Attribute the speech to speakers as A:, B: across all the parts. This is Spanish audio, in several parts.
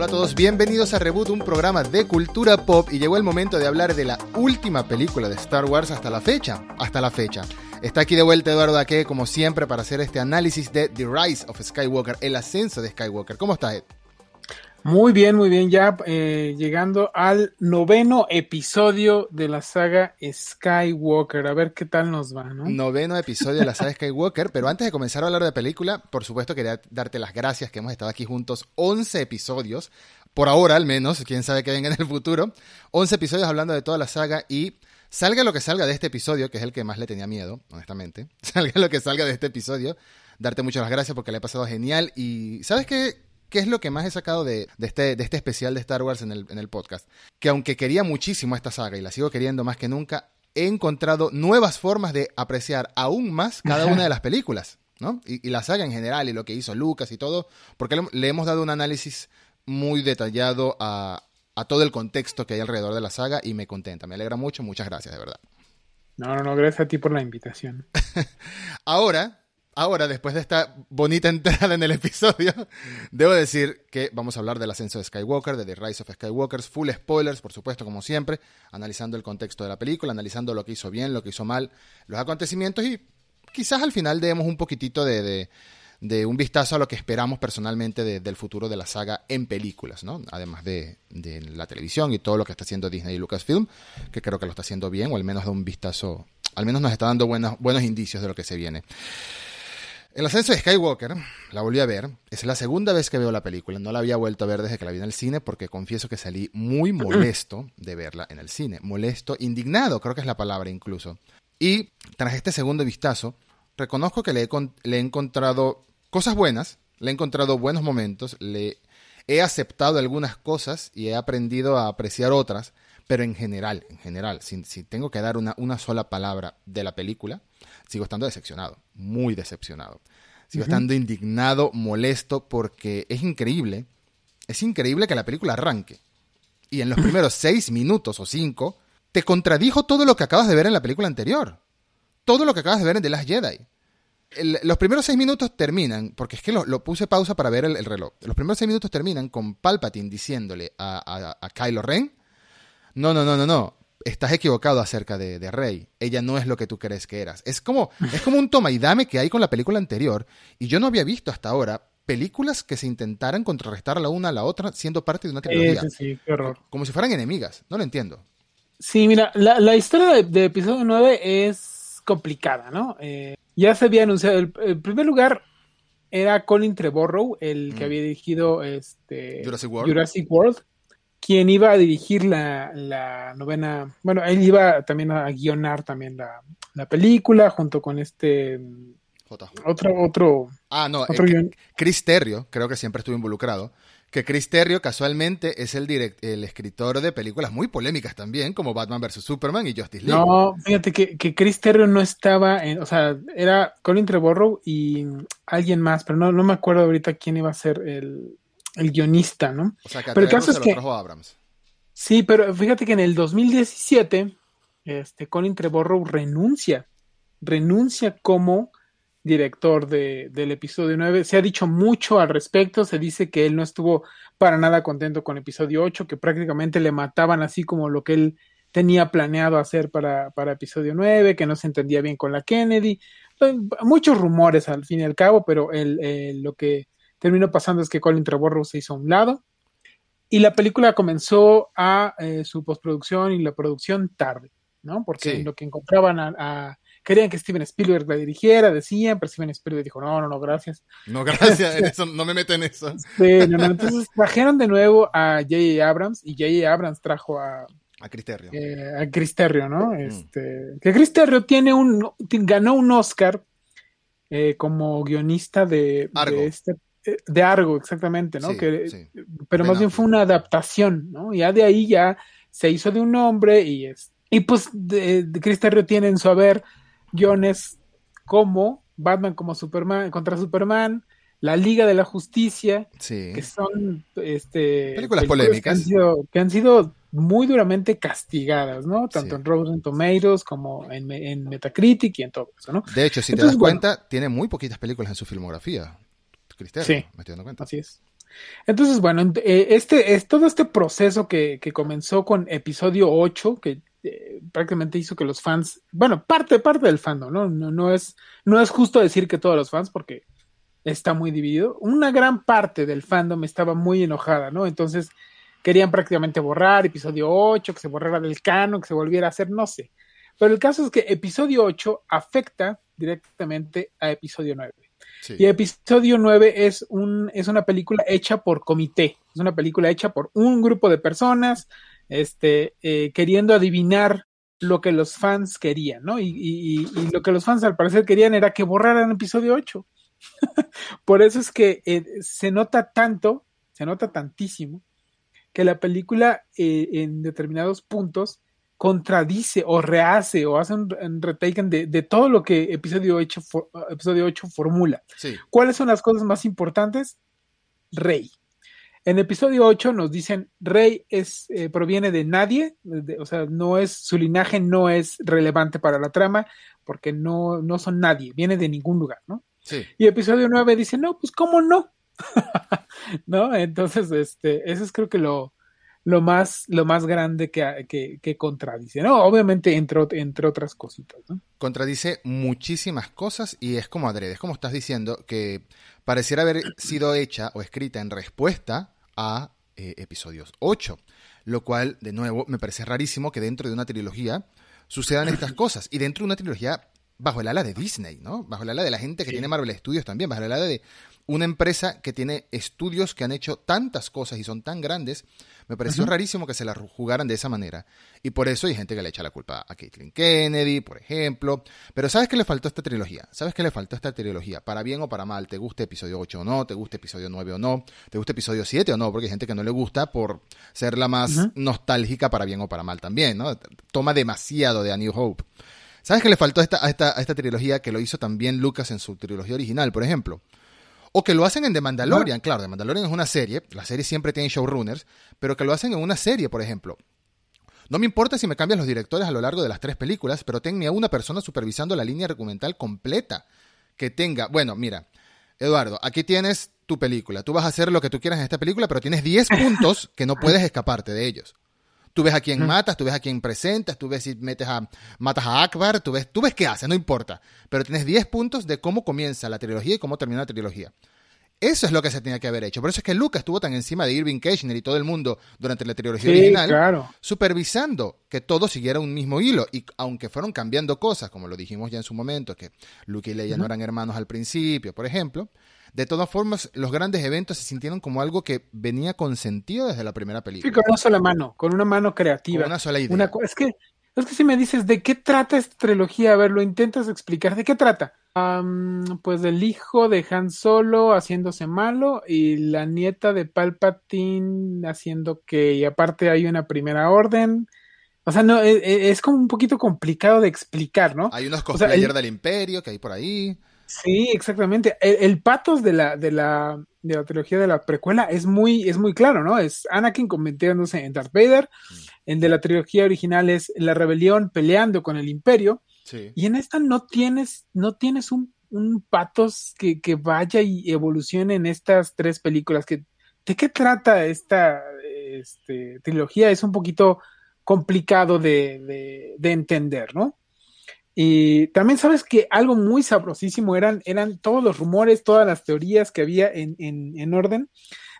A: Hola a todos, bienvenidos a Reboot, un programa de cultura pop y llegó el momento de hablar de la última película de Star Wars hasta la fecha, hasta la fecha. Está aquí de vuelta Eduardo Aque, como siempre, para hacer este análisis de The Rise of Skywalker, el ascenso de Skywalker. ¿Cómo estás, Ed?
B: Muy bien, muy bien. Ya eh, llegando al noveno episodio de la saga Skywalker. A ver qué tal nos va, ¿no?
A: Noveno episodio de la saga Skywalker. Pero antes de comenzar a hablar de película, por supuesto quería darte las gracias que hemos estado aquí juntos 11 episodios. Por ahora, al menos. Quién sabe que venga en el futuro. 11 episodios hablando de toda la saga y salga lo que salga de este episodio, que es el que más le tenía miedo, honestamente. Salga lo que salga de este episodio. Darte muchas gracias porque le he pasado genial. Y ¿sabes qué? ¿Qué es lo que más he sacado de, este, de este especial de Star Wars en el, en el podcast? Que aunque quería muchísimo esta saga y la sigo queriendo más que nunca, he encontrado nuevas formas de apreciar aún más cada una de las películas, ¿no? Y, y, la saga en general y lo que hizo Lucas y todo, porque le, le hemos dado un análisis muy detallado a, a, todo el contexto que hay alrededor de la saga y me contenta, me alegra mucho, muchas gracias, de verdad.
B: No, no, no, gracias a ti por la invitación.
A: Ahora, Ahora, después de esta bonita entrada en el episodio, debo decir que vamos a hablar del ascenso de Skywalker, de The Rise of Skywalker, full spoilers, por supuesto, como siempre, analizando el contexto de la película, analizando lo que hizo bien, lo que hizo mal, los acontecimientos y quizás al final demos un poquitito de, un vistazo a lo que esperamos personalmente de, del futuro de la saga en películas, ¿no? Además de, de la televisión y todo lo que está haciendo Disney y Lucasfilm, que creo que lo está haciendo bien, o al menos da un vistazo, al menos nos está dando buenos, buenos indicios de lo que se viene. El ascenso de Skywalker, la volví a ver, es la segunda vez que veo la película, no la había vuelto a ver desde que la vi en el cine porque confieso que salí muy molesto de verla en el cine, molesto, indignado, creo que es la palabra incluso. Y tras este segundo vistazo, reconozco que le he, le he encontrado cosas buenas, le he encontrado buenos momentos, le he aceptado algunas cosas y he aprendido a apreciar otras, pero en general, en general, si, si tengo que dar una, una sola palabra de la película, sigo estando decepcionado, muy decepcionado. Sigo uh -huh. estando indignado, molesto, porque es increíble, es increíble que la película arranque. Y en los primeros seis minutos o cinco, te contradijo todo lo que acabas de ver en la película anterior. Todo lo que acabas de ver en The Last Jedi. El, los primeros seis minutos terminan, porque es que lo, lo puse pausa para ver el, el, reloj. Los primeros seis minutos terminan con Palpatine diciéndole a, a, a Kylo Ren, no, no, no, no, no, estás equivocado acerca de, de, Rey. Ella no es lo que tú crees que eras. Es como, es como un toma y dame que hay con la película anterior. Y yo no había visto hasta ahora películas que se intentaran contrarrestar la una a la otra siendo parte de una trilogía.
B: Sí, sí, qué horror.
A: Como si fueran enemigas. No lo entiendo.
B: Sí, mira, la, la historia de, de, episodio 9 es complicada, ¿no? Eh, ya se había anunciado. El, en primer lugar, era Colin Trevorrow, el que mm. había dirigido este,
A: Jurassic World.
B: Jurassic World quien iba a dirigir la, la, novena, bueno, él iba también a guionar también la, la película junto con este
A: J.
B: otro otro
A: ah no otro eh, Chris Terrio creo que siempre estuvo involucrado que Chris Terrio casualmente es el direct, el escritor de películas muy polémicas también como Batman vs Superman y Justice League
B: no fíjate que, que Chris Terrio no estaba en, o sea era Colin Trevorrow y alguien más pero no, no me acuerdo ahorita quién iba a ser el el guionista, ¿no?
A: O sea, que
B: pero el caso
A: se
B: es que
A: Abrams.
B: Sí, pero fíjate que en el 2017 este Colin Trevorrow renuncia, renuncia como director de, del episodio 9. Se ha dicho mucho al respecto, se dice que él no estuvo para nada contento con el episodio 8, que prácticamente le mataban así como lo que él tenía planeado hacer para, para episodio 9, que no se entendía bien con la Kennedy. Muchos rumores al fin y al cabo, pero el, lo que terminó pasando es que Colin Trevorrow se hizo a un lado y la película comenzó a eh, su postproducción y la producción tarde, ¿no? Porque sí. lo que encontraban a, a, querían que Steven Spielberg la dirigiera, decían, pero Steven Spielberg dijo, no, no, no, gracias.
A: No, gracias, en eso, no me meten en eso.
B: Sí, no, no, entonces trajeron de nuevo a J.J. Abrams y J.J. Abrams trajo a...
A: A Cristerio.
B: Eh, a Cristerio, ¿no? Mm. Este, que Cristerio tiene un, ganó un Oscar eh, como guionista de, de este de Argo, exactamente, ¿no?
A: Sí,
B: que,
A: sí.
B: Pero más bien fue una adaptación, ¿no? Ya de ahí ya se hizo de un hombre y es. Y pues de, de Chris Terrio tiene en su haber guiones como Batman como Superman contra Superman, La Liga de la Justicia,
A: sí.
B: que son este,
A: películas, películas polémicas
B: que han, sido, que han, sido, muy duramente castigadas, ¿no? Tanto sí. en Rotten Tomatoes como en, en, Metacritic y en todo eso, ¿no?
A: De hecho, si Entonces, te das cuenta, tiene muy poquitas películas en su filmografía. Cristiano,
B: sí,
A: me estoy dando cuenta.
B: Así es. Entonces, bueno, eh, este es todo este proceso que, que comenzó con episodio 8, que eh, prácticamente hizo que los fans, bueno, parte, parte del fandom, ¿no? ¿no? No, es, no es justo decir que todos los fans, porque está muy dividido. Una gran parte del fandom estaba muy enojada, ¿no? Entonces querían prácticamente borrar episodio 8, que se borrara del canon, que se volviera a hacer, no sé. Pero el caso es que episodio 8 afecta directamente a episodio 9. Sí. Y episodio 9 es, un, es una película hecha por comité, es una película hecha por un grupo de personas, este, eh, queriendo adivinar lo que los fans querían, ¿no? Y, y, y, lo que los fans al parecer querían era que borraran episodio 8. por eso es que eh, se nota tanto, se nota tantísimo, que la película eh, en determinados puntos contradice o rehace o hace un, un retake de, de, todo lo que episodio 8, for, episodio 8 formula.
A: Sí.
B: ¿Cuáles son las cosas más importantes? Rey. En episodio 8 nos dicen Rey es, eh, proviene de nadie, de, o sea, no es, su linaje no es relevante para la trama, porque no, no son nadie, viene de ningún lugar, ¿no?
A: Sí.
B: Y episodio 9 dice, no, pues cómo no. ¿No? Entonces, este, eso es creo que lo, lo más, lo más grande que, que, que contradice, ¿no? Obviamente, entre, entre otras cositas.
A: Contradice muchísimas cosas y es como adrede, es como estás diciendo que pareciera haber sido hecha o escrita en respuesta a eh, episodios 8, lo cual, de nuevo, me parece rarísimo que dentro de una trilogía sucedan estas cosas y dentro de una trilogía bajo el ala de Disney, ¿no? Bajo el ala de la gente que sí. tiene Marvel Studios también, bajo el ala de una empresa que tiene estudios que han hecho tantas cosas y son tan grandes, me pareció uh -huh. rarísimo que se la jugaran de esa manera. Y por eso hay gente que le echa la culpa a Caitlin Kennedy, por ejemplo. Pero ¿sabes qué le faltó a esta trilogía? ¿Sabes qué le faltó a esta trilogía? Para bien o para mal, te guste episodio 8 o no, te guste episodio 9 o no, te guste episodio 7 o no, porque hay gente que no le gusta por ser la más uh -huh. nostálgica para bien o para mal también, ¿no? Toma demasiado de A New Hope. ¿Sabes qué le faltó a esta, a esta, a esta trilogía que lo hizo también Lucas en su trilogía original, por ejemplo? O que lo hacen en The Mandalorian, no. claro, The Mandalorian es una serie, la serie siempre tiene showrunners, pero que lo hacen en una serie, por ejemplo. No me importa si me cambian los directores a lo largo de las tres películas, pero tenga a una persona supervisando la línea argumental completa. Que tenga, bueno, mira, Eduardo, aquí tienes tu película, tú vas a hacer lo que tú quieras en esta película, pero tienes 10 puntos que no puedes escaparte de ellos. Tú ves a quién matas, tú ves a quién presentas, tú ves si metes a, matas a Akbar, tú ves, tú ves qué haces, no importa. Pero tienes 10 puntos de cómo comienza la trilogía y cómo termina la trilogía. Eso es lo que se tenía que haber hecho. Por eso es que Lucas estuvo tan encima de Irving Kirchner y todo el mundo durante la trilogía
B: sí,
A: original,
B: claro.
A: supervisando que todo siguiera un mismo hilo. Y aunque fueron cambiando cosas, como lo dijimos ya en su momento, que Luke y Leia uh -huh. no eran hermanos al principio, por ejemplo, de todas formas, los grandes eventos se sintieron como algo que venía consentido desde la primera película.
B: Sí, con una sola mano, con una mano creativa.
A: Con una sola idea.
B: Una, es, que, es que si me dices, ¿de qué trata esta trilogía? A ver, lo intentas explicar. ¿De qué trata? Um, pues del hijo de Han Solo haciéndose malo y la nieta de Palpatine haciendo que, y aparte hay una primera orden. O sea, no, es, es como un poquito complicado de explicar, ¿no?
A: Hay unos cosplayers o sea, el... del Imperio que hay por ahí.
B: Sí, exactamente. El, el, patos de la, de la, de la trilogía de la precuela es muy, es muy claro, ¿no? Es Anakin convirtiéndose en Darth Vader. Mm. El de la trilogía original es la rebelión peleando con el Imperio.
A: Sí.
B: Y en esta no tienes, no tienes un, un patos que, que, vaya y evolucione en estas tres películas. Que, ¿De qué trata esta este, trilogía? Es un poquito complicado de, de, de entender, ¿no? Y también sabes que algo muy sabrosísimo eran, eran todos los rumores, todas las teorías que había en, en, en orden.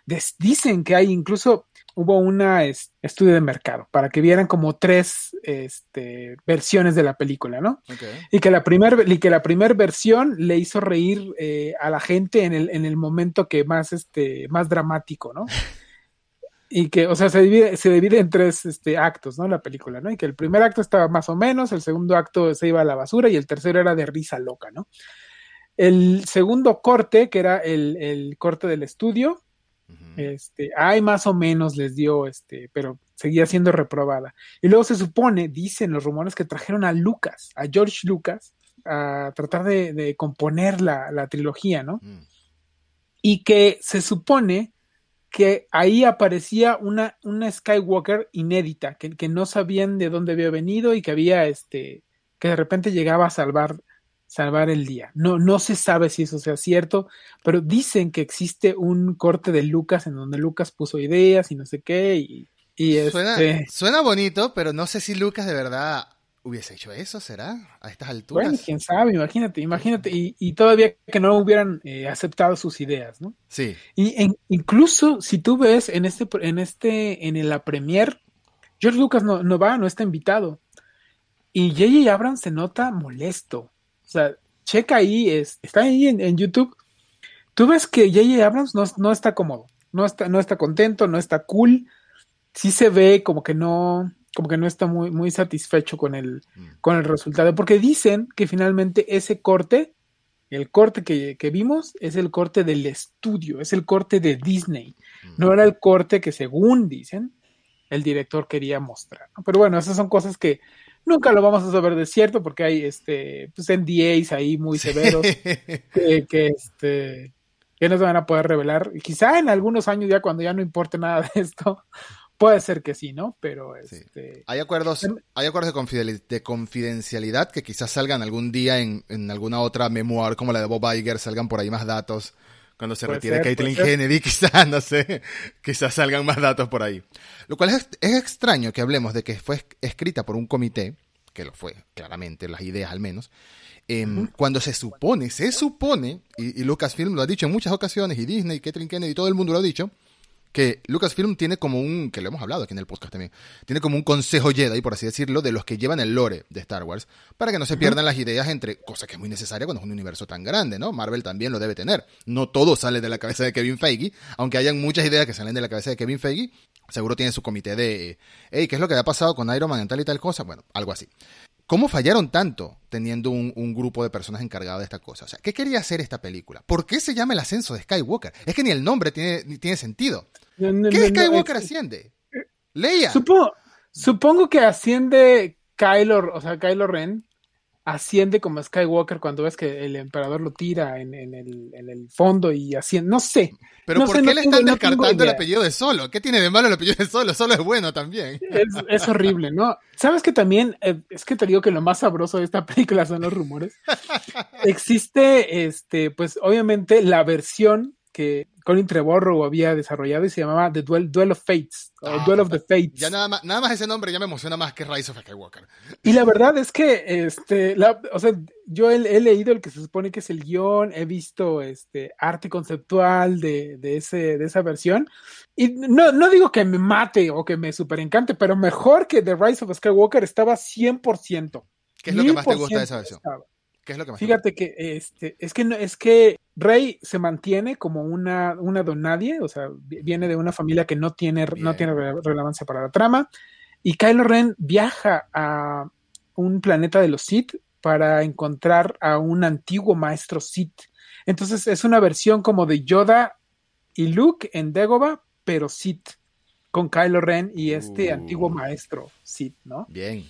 B: Des, dicen que hay incluso hubo una es, estudio de mercado para que vieran como tres este, versiones de la película, ¿no?
A: Okay.
B: Y que la primera primer versión le hizo reír eh, a la gente en el, en el momento que más este más dramático, ¿no? y que, o sea, se divide, se divide en tres este, actos, ¿no? La película, ¿no? Y que el primer acto estaba más o menos, el segundo acto se iba a la basura y el tercero era de risa loca, ¿no? El segundo corte, que era el, el corte del estudio, uh -huh. este, ay, más o menos les dio, este, pero seguía siendo reprobada. Y luego se supone, dicen los rumores, que trajeron a Lucas, a George Lucas, a tratar de, de componer la, la, trilogía, ¿no? Mm. Y que se supone que ahí aparecía una, una Skywalker inédita, que, que, no sabían de dónde había venido y que había este, que de repente llegaba a salvar, salvar el día. No, no se sabe si eso sea cierto, pero dicen que existe un corte de Lucas en donde Lucas puso ideas y no sé qué. Y, y
A: suena,
B: este...
A: suena bonito, pero no sé si Lucas de verdad hubiese hecho eso, ¿será? A estas alturas.
B: Bueno, quién sabe, imagínate, imagínate. Y, y todavía que no hubieran eh, aceptado sus ideas, ¿no?
A: Sí.
B: Y en, incluso si tú ves en este, en este, en la premier, George Lucas no, no va, no está invitado. Y J.J. Abrams se nota molesto. O sea, checa ahí, es, está ahí en, en YouTube. Tú ves que J.J. Abrams no, no, está cómodo, no está, no está contento, no está cool. Sí se ve como que no, como que no está muy, muy satisfecho con el, mm. con el resultado. Porque dicen que finalmente ese corte, el corte que, que, vimos, es el corte del estudio, es el corte de Disney. Mm. No era el corte que según dicen, el director quería mostrar. Pero bueno, esas son cosas que Nunca lo vamos a saber de cierto porque hay este pues NDAs ahí muy severos que, que, este que no se van a poder revelar. Quizá en algunos años ya cuando ya no importe nada de esto, puede ser que sí, ¿no? Pero este
A: hay acuerdos, hay acuerdos de, confidencialidad que quizás salgan algún día en, en alguna otra memoir como la de Bob Iger, salgan por ahí más datos cuando se retire Caitlyn Kennedy, quizás, no sé, quizás salgan más datos por ahí. Lo cual es, es, extraño que hablemos de que fue escrita por un comité, que lo fue, claramente, las ideas al menos, eh, uh -huh. cuando se supone, se supone, y, y, Lucasfilm lo ha dicho en muchas ocasiones, y Disney, Kathleen Kennedy, todo el mundo lo ha dicho, que Lucasfilm tiene como un, que lo hemos hablado aquí en el podcast también, tiene como un consejo Jedi, por así decirlo, de los que llevan el lore de Star Wars, para que no se pierdan las ideas entre, cosa que es muy necesaria cuando es un universo tan grande, ¿no? Marvel también lo debe tener. No todo sale de la cabeza de Kevin Feige, aunque hayan muchas ideas que salen de la cabeza de Kevin Feige, seguro tiene su comité de, hey, ¿qué es lo que ha pasado con Iron Man en tal y tal cosa? Bueno, algo así. ¿Cómo fallaron tanto teniendo un, un, grupo de personas encargadas de esta cosa? O sea, ¿qué quería hacer esta película? ¿Por qué se llama el ascenso de Skywalker? Es que ni el nombre tiene, ni tiene sentido. No, no, ¿Qué Skywalker asciende? Leia.
B: Supongo, supongo que asciende Kylo, o sea, Kylo Ren asciende como Skywalker cuando ves que el emperador lo tira en, en, el, en el, fondo y asciende, no sé.
A: Pero
B: no
A: ¿por
B: sé,
A: qué
B: no
A: le
B: tengo,
A: están
B: no
A: descartando el apellido de Solo? ¿Qué tiene de malo el apellido de Solo? Solo es bueno también.
B: Es, es horrible, ¿no? ¿Sabes que también, eh, es que te digo que lo más sabroso de esta película son los rumores? Existe, este, pues obviamente la versión que Colin Trevorrow había desarrollado y se llamaba The Duel, Duel of Fates, o
A: Ah,
B: Duel of the Fates.
A: Ya nada más, nada más ese nombre ya me emociona más que Rise of Skywalker.
B: Y la verdad es que, este, la, o sea, yo he, he, leído el que se supone que es el guion, he visto este arte conceptual de, de, ese, de esa versión, y no, no digo que me mate o que me super encante, pero mejor que The Rise of Skywalker estaba 100%.
A: ¿Qué es lo que más te gusta de esa versión? Estaba. ¿Qué es lo que más
B: Fíjate que este, es que no, es que Rey se mantiene como una, una donadie, o sea, viene de una familia que no tiene, no tiene relevancia para la trama. Y Kylo Ren viaja a un planeta de los Sith para encontrar a un antiguo maestro Sith. Entonces es una versión como de Yoda y Luke en Dagobah, pero Sith, con Kylo Ren y este uh. antiguo maestro Sith, ¿no?
A: Bien.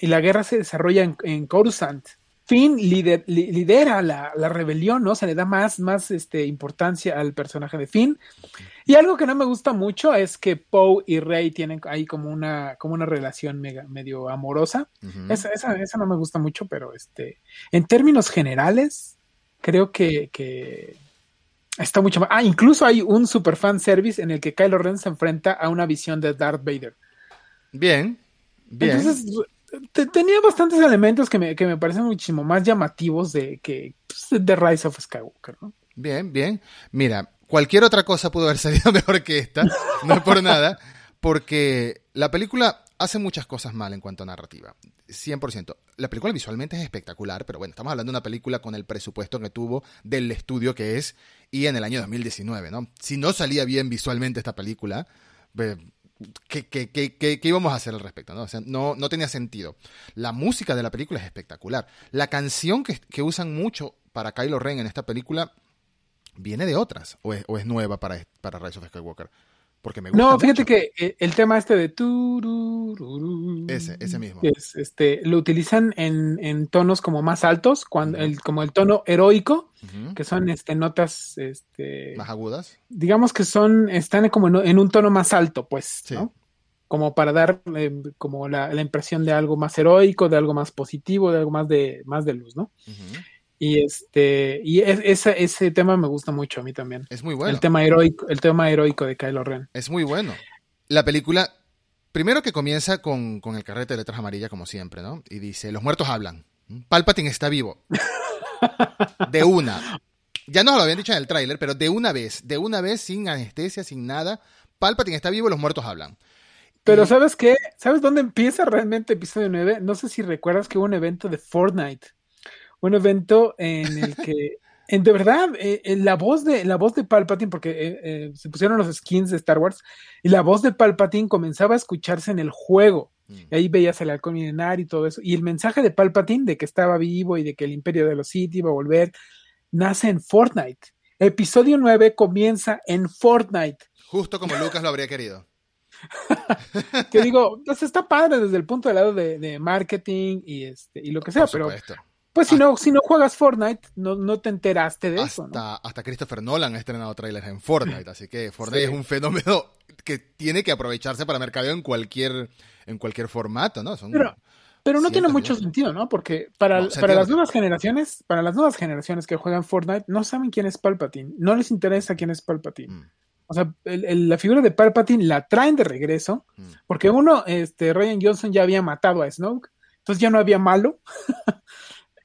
B: Y la guerra se desarrolla en, en Coruscant. Finn lider, lidera la, la, rebelión, ¿no? Se le da más, más este, importancia al personaje de Finn. Y algo que no me gusta mucho es que Poe y Rey tienen ahí como una, como una relación mega, medio amorosa. Uh -huh. esa, esa, esa, no me gusta mucho, pero este, en términos generales, creo que, que está mucho más. Ah, incluso hay un super fan service en el que Kylo Ren se enfrenta a una visión de Darth Vader.
A: Bien, bien.
B: Entonces, tenía bastantes elementos que me, que me, parecen muchísimo más llamativos de que pues, The Rise of Skywalker, ¿no?
A: Bien, bien. Mira, cualquier otra cosa pudo haber salido mejor que esta, no es por nada, porque la película hace muchas cosas mal en cuanto a narrativa. 100%. La película visualmente es espectacular, pero bueno, estamos hablando de una película con el presupuesto que tuvo del estudio que es y en el año 2019, ¿no? Si no salía bien visualmente esta película, ¿Qué, qué, qué, ¿qué, íbamos a hacer al respecto? ¿no? O sea, no, no, tenía sentido. La música de la película es espectacular. La canción que, que, usan mucho para Kylo Ren en esta película viene de otras o es, o es nueva para, para Rise of Skywalker. Porque me gusta
B: no, fíjate
A: mucho.
B: que eh, el tema este de
A: ese, ese mismo.
B: Es, este, lo utilizan en, en, tonos como más altos, cuando el, como el tono heroico, uh -huh. que son este, notas este,
A: más agudas.
B: Digamos que son, están como en, en un tono más alto, pues, sí. ¿no? Como para dar eh, como la, la, impresión de algo más heroico, de algo más positivo, de algo más de, más de luz, ¿no? Uh -huh. Y este, y ese, ese tema me gusta mucho a mí también.
A: Es muy bueno.
B: El tema heroico, el tema heroico de Kylo Ren.
A: Es muy bueno. La película, primero que comienza con, con el carrete de letras amarillas, como siempre, ¿no? Y dice, los muertos hablan. Palpatine está vivo. De una. Ya nos lo habían dicho en el tráiler, pero de una vez, de una vez, sin anestesia, sin nada, Palpatine está vivo y los muertos hablan.
B: Pero ¿sabes qué? ¿Sabes dónde empieza realmente episodio 9? No sé si recuerdas que hubo un evento de Fortnite. Un evento en el que, en, de verdad, eh, eh, la, voz de, la voz de Palpatine, porque eh, se pusieron los skins de Star Wars, y la voz de Palpatine comenzaba a escucharse en el juego. Mm. Y ahí veías el halcón milenario y todo eso. Y el mensaje de Palpatine de que estaba vivo y de que el imperio de los Sith iba a volver, nace en Fortnite. Episodio 9 comienza en Fortnite.
A: Justo como Lucas lo habría querido.
B: que digo, pues está padre desde el punto de lado de, marketing y este y lo que sea, pero pues si no, si no juegas Fortnite, no, no te enteraste de
A: eso.
B: ¿no?
A: Hasta Christopher Nolan ha estrenado trailers en Fortnite, así que Fortnite es un fenómeno que tiene que aprovecharse para mercadeo en cualquier, en cualquier formato, ¿no?
B: pero, pero no tiene mucho sentido, ¿no? Porque para, para las nuevas generaciones, para las nuevas generaciones que juegan Fortnite, no saben quién es Palpatine, no les interesa quién es Palpatine. Mm. O sea, la figura de Palpatine la traen de regreso, mm. porque uno, este, Ryan Johnson ya había matado a Snoke, entonces ya no había malo.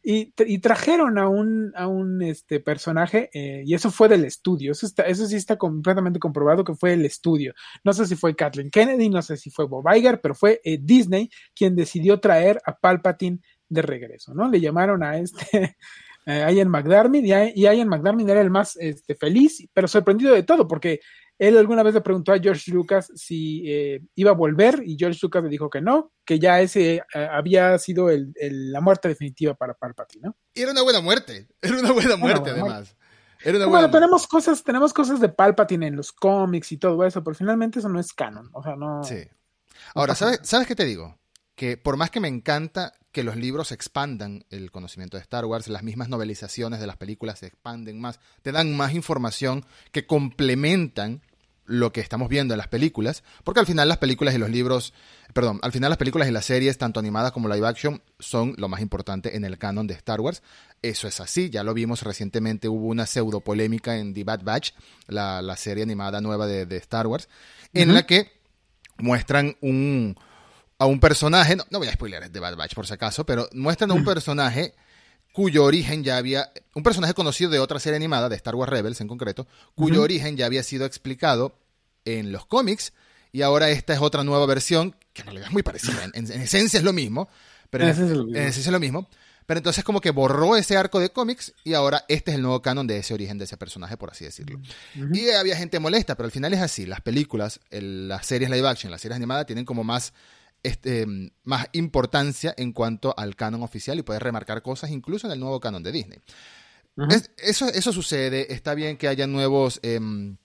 B: y, trajeron a un, a un este, personaje, eh, y eso fue del estudio, eso, eso sí está completamente comprobado que fue el estudio. No sé si fue Kathleen Kennedy, no sé si fue Bob Iger, pero fue eh, Disney quien decidió traer a Palpatine de regreso, ¿no? Le llamaron a este eh, Ian McDermott y, Ian McDermott era el más este, feliz, pero sorprendido de todo, porque él alguna vez le preguntó a George Lucas si eh, iba a volver y George Lucas le dijo que no, que ya ese eh, había sido el, la muerte definitiva para Palpatine, ¿no?
A: Y era una buena muerte, era una buena muerte además.
B: bueno, tenemos cosas, tenemos cosas de Palpatine en los cómics y todo eso, pero finalmente eso no es canon, o sea, no.
A: Sí. Ahora, ¿sabes, ¿sabes qué te digo? Que por más que me encanta que los libros expandan el conocimiento de Star Wars, las mismas novelizaciones de las películas se expanden más, te dan más información que complementan lo que estamos viendo en las películas, porque al final las películas y los libros, perdón, al final las películas y las series, tanto animadas como live action, son lo más importante en el canon de Star Wars. Eso es así, ya lo vimos recientemente, hubo una pseudo polémica en The Bad Batch, la, serie animada nueva de, Star Wars, en la que muestran un, a un personaje, no, no voy a spoiler de Bad Batch por si acaso, pero muestran a un personaje cuyo origen ya había, un personaje conocido de otra serie animada, de Star Wars Rebels en concreto, cuyo origen ya había sido explicado en los cómics, y ahora esta es otra nueva versión, que en realidad es muy parecida, en, esencia es lo mismo, pero en, esencia es lo mismo, pero entonces como que borró ese arco de cómics y ahora este es el nuevo canon de ese origen de ese personaje, por así decirlo. Y había gente molesta, pero al final es así, las películas, las series live action, las series animadas tienen como más este, más importancia en cuanto al canon oficial y puedes remarcar cosas incluso en el nuevo canon de Disney. eso, eso sucede, está bien que haya nuevos em,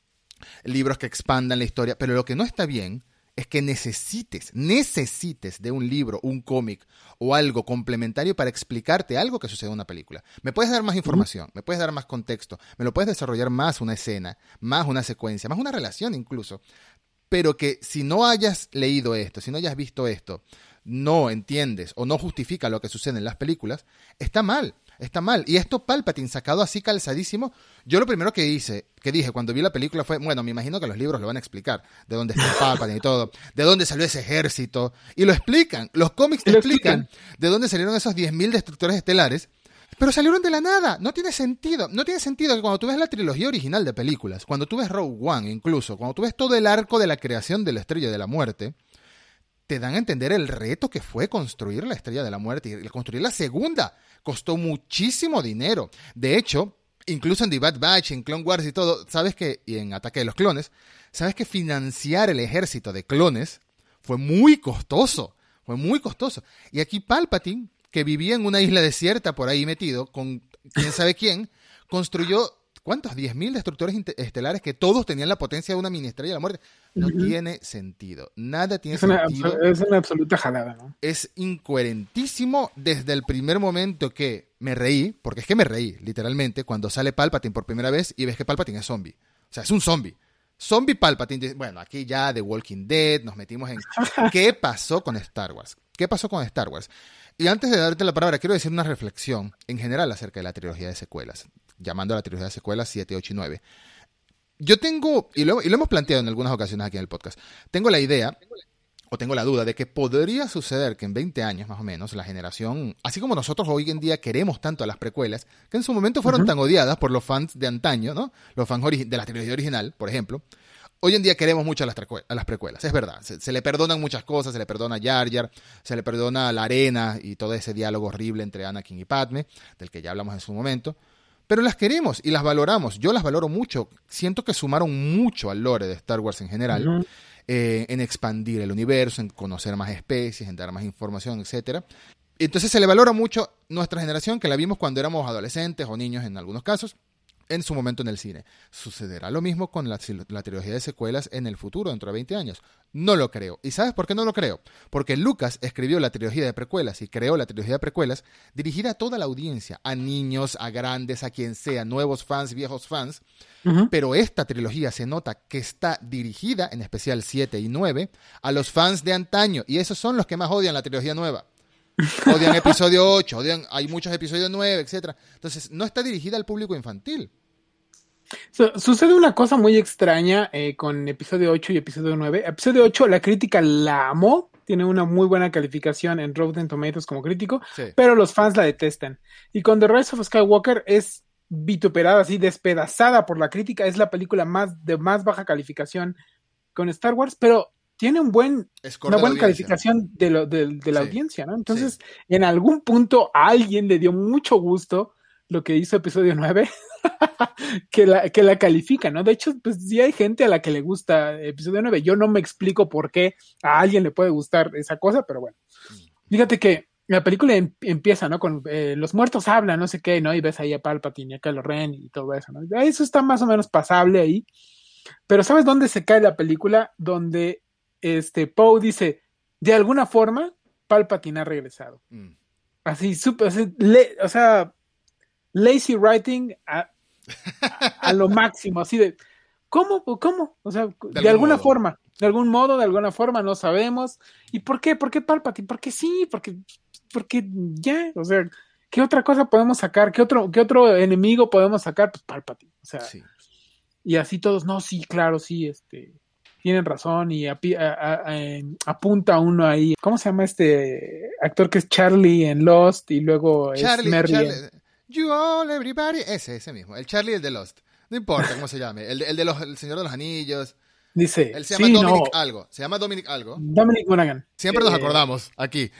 A: libros que expandan la historia, pero lo que no está bien es que necesites, necesites de un libro, un cómic o algo complementario para explicarte algo que sucede en una película. Me puedes dar más información, me puedes dar más contexto, me lo puedes desarrollar más una escena, más una secuencia, más una relación incluso, pero que si no hayas leído esto, si no hayas visto esto, no entiendes o no justifica lo que sucede en las películas, está mal, está mal. Y esto Palpatine sacado así calzadísimo, yo lo primero que hice, que dije cuando vi la película fue, bueno, me imagino que los libros lo van a explicar, de dónde está Palpatine y todo, de dónde salió ese ejército, y lo explican, los cómics te explican, de dónde salieron esos 10.000 destructores estelares, pero salieron de la nada. No tiene sentido. No tiene sentido que cuando tú ves la trilogía original de películas, cuando tú ves Rogue One incluso, cuando tú ves todo el arco de la creación de la Estrella de la Muerte, te dan a entender el reto que fue construir la Estrella de la Muerte. Y construir la segunda costó muchísimo dinero. De hecho, incluso en The Bad Batch, en Clone Wars y todo, sabes que, y en Ataque de los Clones, sabes que financiar el ejército de clones fue muy costoso. Fue muy costoso. Y aquí Palpatine que vivía en una isla desierta por ahí metido, con quién sabe quién, construyó, ¿cuántos? 10.000 destructores estelares que todos tenían la potencia de una mini estrella de la muerte. No tiene sentido. Nada tiene sentido.
B: es una absoluta jalada, ¿no?
A: Es incoherentísimo desde el primer momento que me reí, porque es que me reí, literalmente, cuando sale Palpatine por primera vez y ves que Palpatine es zombie. O sea, es un zombie. Zombie Palpatine. Bueno, aquí ya The Walking Dead, nos metimos en... ¿Qué pasó con Star Wars? ¿Qué pasó con Star Wars? Y antes de darte la palabra, quiero decir una reflexión en general acerca de la trilogía de secuelas, llamando a la trilogía de secuelas 7, 8 y 9. Yo tengo, y lo, y lo hemos planteado en algunas ocasiones aquí en el podcast, tengo la idea o tengo la duda de que podría suceder que en 20 años más o menos la generación, así como nosotros hoy en día queremos tanto a las precuelas, que en su momento fueron tan odiadas por los fans de antaño, ¿no? Los fans de la trilogía original, por ejemplo. Hoy en día queremos mucho a las, a las precuelas, es verdad. Se, le perdonan muchas cosas, se le perdona a Jar Jar, se le perdona a la arena y todo ese diálogo horrible entre Anakin y Padme, del que ya hablamos en su momento. Pero las queremos y las valoramos. Yo las valoro mucho. Siento que sumaron mucho al lore de Star Wars en general. Eh, en expandir el universo, en conocer más especies, en dar más información, etc. Entonces se le valora mucho nuestra generación, que la vimos cuando éramos adolescentes o niños en algunos casos, en su momento en el cine. ¿Sucederá lo mismo con la, trilogía de secuelas en el futuro, dentro de 20 años? No lo creo. ¿Y sabes por qué no lo creo? Porque Lucas escribió la trilogía de precuelas y creó la trilogía de precuelas dirigida a toda la audiencia, a niños, a grandes, a quien sea, nuevos fans, viejos fans. Pero esta trilogía se nota que está dirigida, en especial 7 y 9, a los fans de antaño. Y esos son los que más odian la trilogía nueva. Odian episodio 8, odian, hay muchos episodios 9, etc. Entonces, no está dirigida al público infantil
B: sucede una cosa muy extraña eh, con episodio 8 y episodio 9. Episodio 8, la crítica la amó, tiene una muy buena calificación en Rotten Tomatoes como crítico, pero los fans la detestan. Y con The Rise of Skywalker es vituperada, así despedazada por la crítica, es la película más de más baja calificación con Star Wars, pero tiene un buen, una buena calificación de, la audiencia, ¿no? Entonces, en algún punto a alguien le dio mucho gusto lo que hizo episodio 9 que, la, que la califica, ¿no? De hecho, pues sí hay gente a la que le gusta episodio 9. Yo no me explico por qué a alguien le puede gustar esa cosa, pero bueno. Fíjate que la película em, empieza, ¿no? Con eh, los muertos hablan, no sé qué, ¿no? Y ves ahí a Palpatine y a Kylo Ren y todo eso, ¿no? Eso está más o menos pasable ahí. Pero ¿sabes dónde se cae la película? Donde este Poe dice, de alguna forma, Palpatine ha regresado. Mm. Así, súper, o sea, lazy writing a, a, lo máximo, así de, ¿cómo? ¿Cómo? O sea, de, alguna forma, de algún modo, de alguna forma, no sabemos. ¿Y por qué? ¿Por qué Palpatine? Porque sí, porque, porque ya, o sea, ¿qué otra cosa podemos sacar? ¿Qué otro, qué otro enemigo podemos sacar? Pues Palpatine, o sea, y así todos, no, sí, claro, sí, este, tienen razón y apunta uno ahí. ¿Cómo se llama este actor que es Charlie en Lost y luego es Merry
A: You all, everybody. Ese, ese mismo. El Charlie, el de Lost. No importa cómo se llame. El, el de los, el Señor de los Anillos.
B: Dice.
A: Él se llama Dominic algo. Se llama Dominic algo.
B: Dominic Monaghan.
A: Siempre nos acordamos aquí.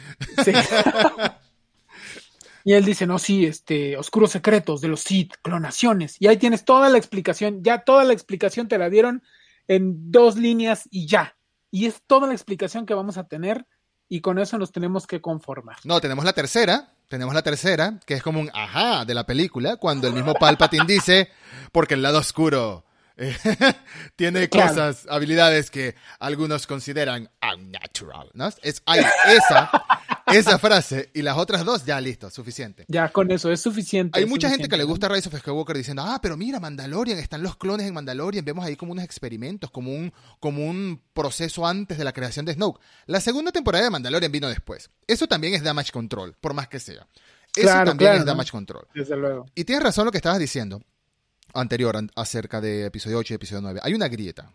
A: Sí.
B: y él dice, no, sí, este, oscuros secretos de los Sith, clonaciones. Y ahí tienes toda la explicación. Ya toda la explicación te la dieron en dos líneas y ya. Y es toda la explicación que vamos a tener y con eso nos tenemos que conformar.
A: No, tenemos la tercera, tenemos la tercera, que es como un ajá de la película, cuando el mismo Palpatine dice, porque el lado oscuro eh, tiene cosas, habilidades que algunos consideran unnatural, ¿no? Es, hay esa, esa frase y las otras dos, ya listo, suficiente.
B: Ya con eso es suficiente.
A: Hay mucha gente que le gusta Rise of Skywalker diciendo, ah, pero mira, Mandalorian, están los clones en Mandalorian, vemos ahí como unos experimentos, como un, como un proceso antes de la creación de Snoke. La segunda temporada de Mandalorian vino después. Eso también es damage control, por más que sea. Eso también es damage control.
B: Desde luego.
A: Y tienes razón lo que estabas diciendo anterior acerca de episodio 8 y episodio 9. Hay una grieta.